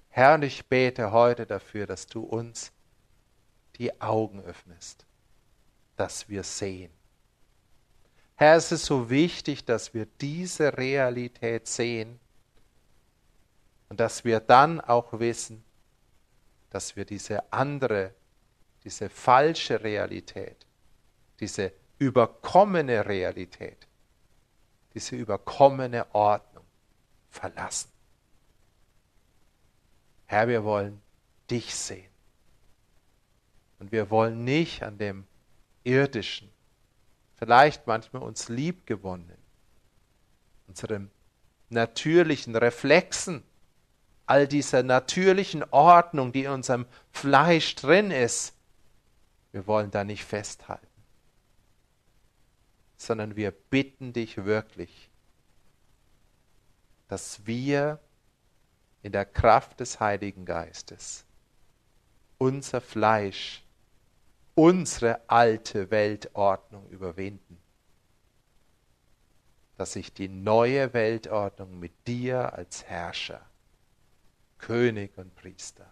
Speaker 2: Herr, und ich bete heute dafür, dass du uns die Augen öffnest, dass wir sehen. Herr, es ist so wichtig, dass wir diese Realität sehen und dass wir dann auch wissen, dass wir diese andere, diese falsche Realität, diese überkommene Realität, diese überkommene Ordnung verlassen. Herr, wir wollen dich sehen. Wir wollen nicht an dem irdischen, vielleicht manchmal uns liebgewonnenen, unserem natürlichen Reflexen, all dieser natürlichen Ordnung, die in unserem Fleisch drin ist, wir wollen da nicht festhalten sondern wir bitten dich wirklich, dass wir in der Kraft des Heiligen Geistes unser Fleisch, unsere alte Weltordnung überwinden, dass sich die neue Weltordnung mit dir als Herrscher, König und Priester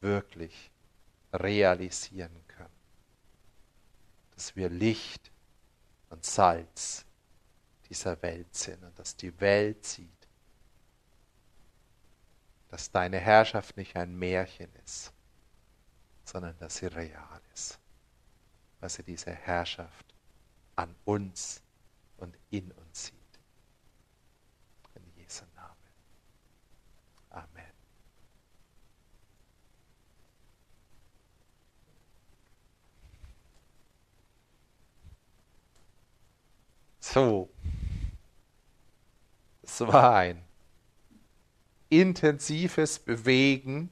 Speaker 2: wirklich realisieren kann, dass wir Licht und Salz dieser Welt sind und dass die Welt sieht, dass deine Herrschaft nicht ein Märchen ist, sondern dass sie real ist, weil sie diese Herrschaft an uns und in uns sieht. In Jesu Namen. Amen. So, es war ein intensives Bewegen,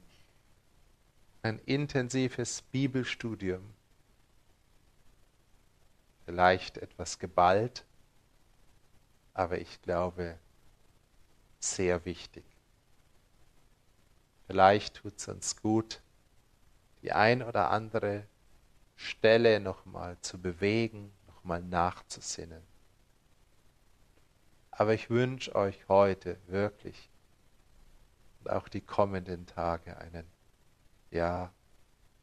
Speaker 2: ein intensives Bibelstudium, vielleicht etwas geballt, aber ich glaube sehr wichtig. Vielleicht tut es uns gut, die ein oder andere Stelle nochmal zu bewegen, nochmal nachzusinnen. Aber ich wünsche euch heute wirklich und auch die kommenden Tage einen, ja,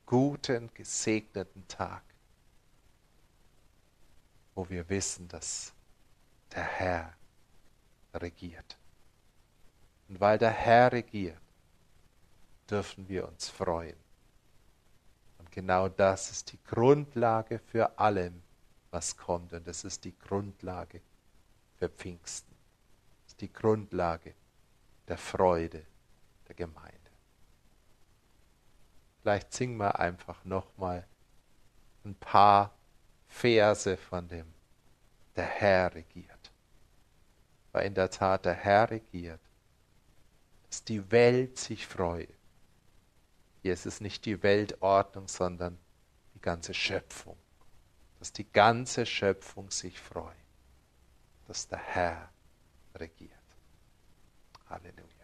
Speaker 2: guten, gesegneten Tag, wo wir wissen, dass der Herr regiert. Und weil der Herr regiert, dürfen wir uns freuen. Und genau das ist die Grundlage für allem, was kommt. Und das ist die Grundlage für Pfingsten. Das ist die Grundlage der Freude der Gemeinde. Vielleicht singen wir einfach nochmal ein paar Verse von dem Der Herr regiert. Weil in der Tat der Herr regiert, dass die Welt sich freut. Hier ist es nicht die Weltordnung, sondern die ganze Schöpfung. Dass die ganze Schöpfung sich freut, dass der Herr regiert. Halleluja.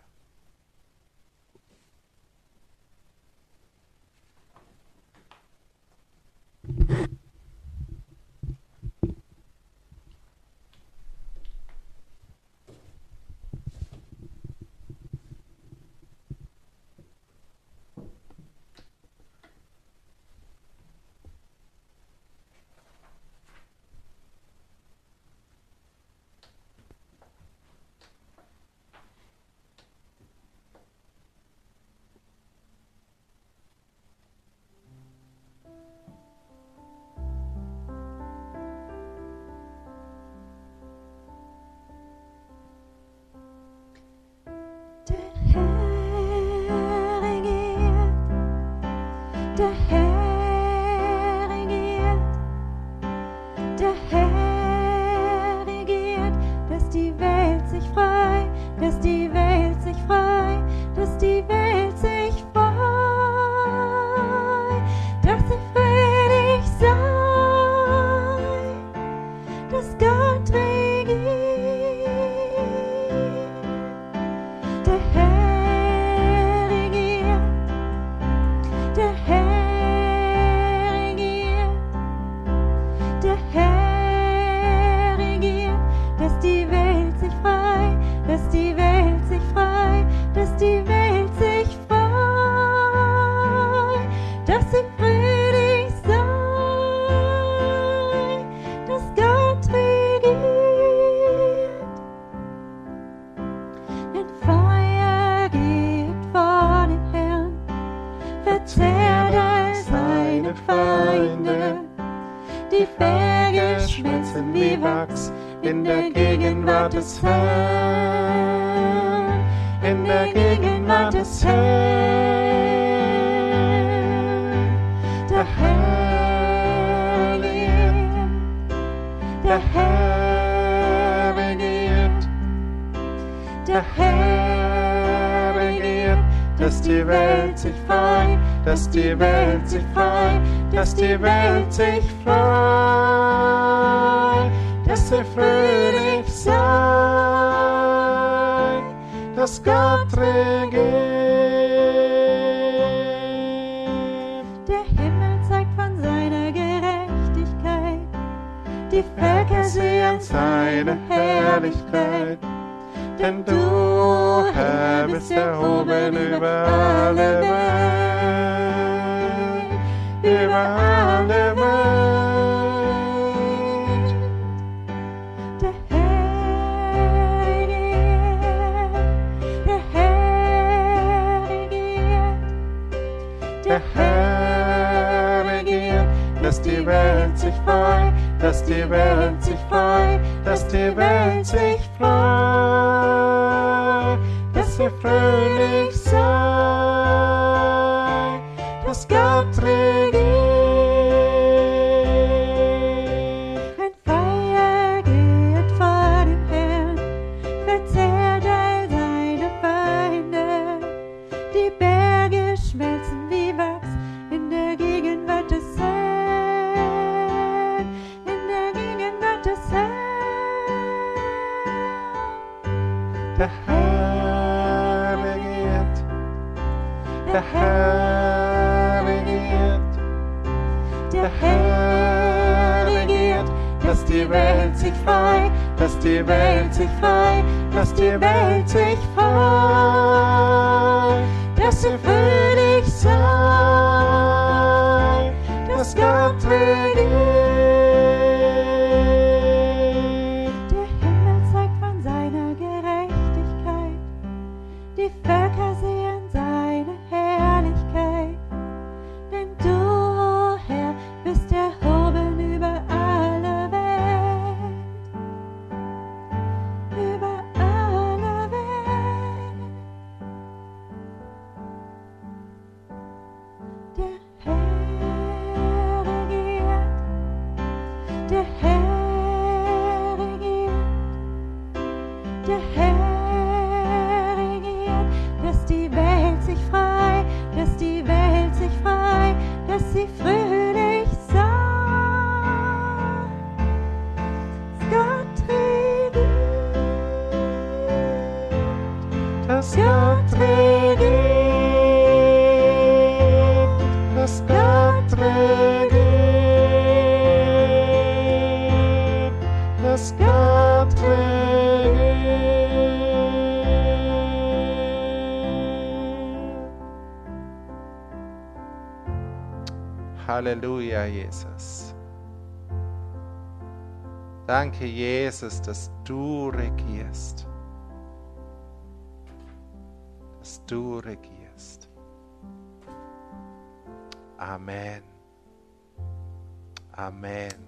Speaker 2: der
Speaker 1: Herr
Speaker 2: regiert,
Speaker 1: dass die Welt sich freut, dass die Welt sich freut, dass die Welt sich freut, dass wir fröhlich sein, dass Gott regiert.
Speaker 2: die
Speaker 1: Welt sich
Speaker 2: frei, lass die Welt sich frei, dass sie
Speaker 1: frei. Halleluja, Jesus. Danke, Jesus, dass du regierst. Dass du regierst. Amen. Amen.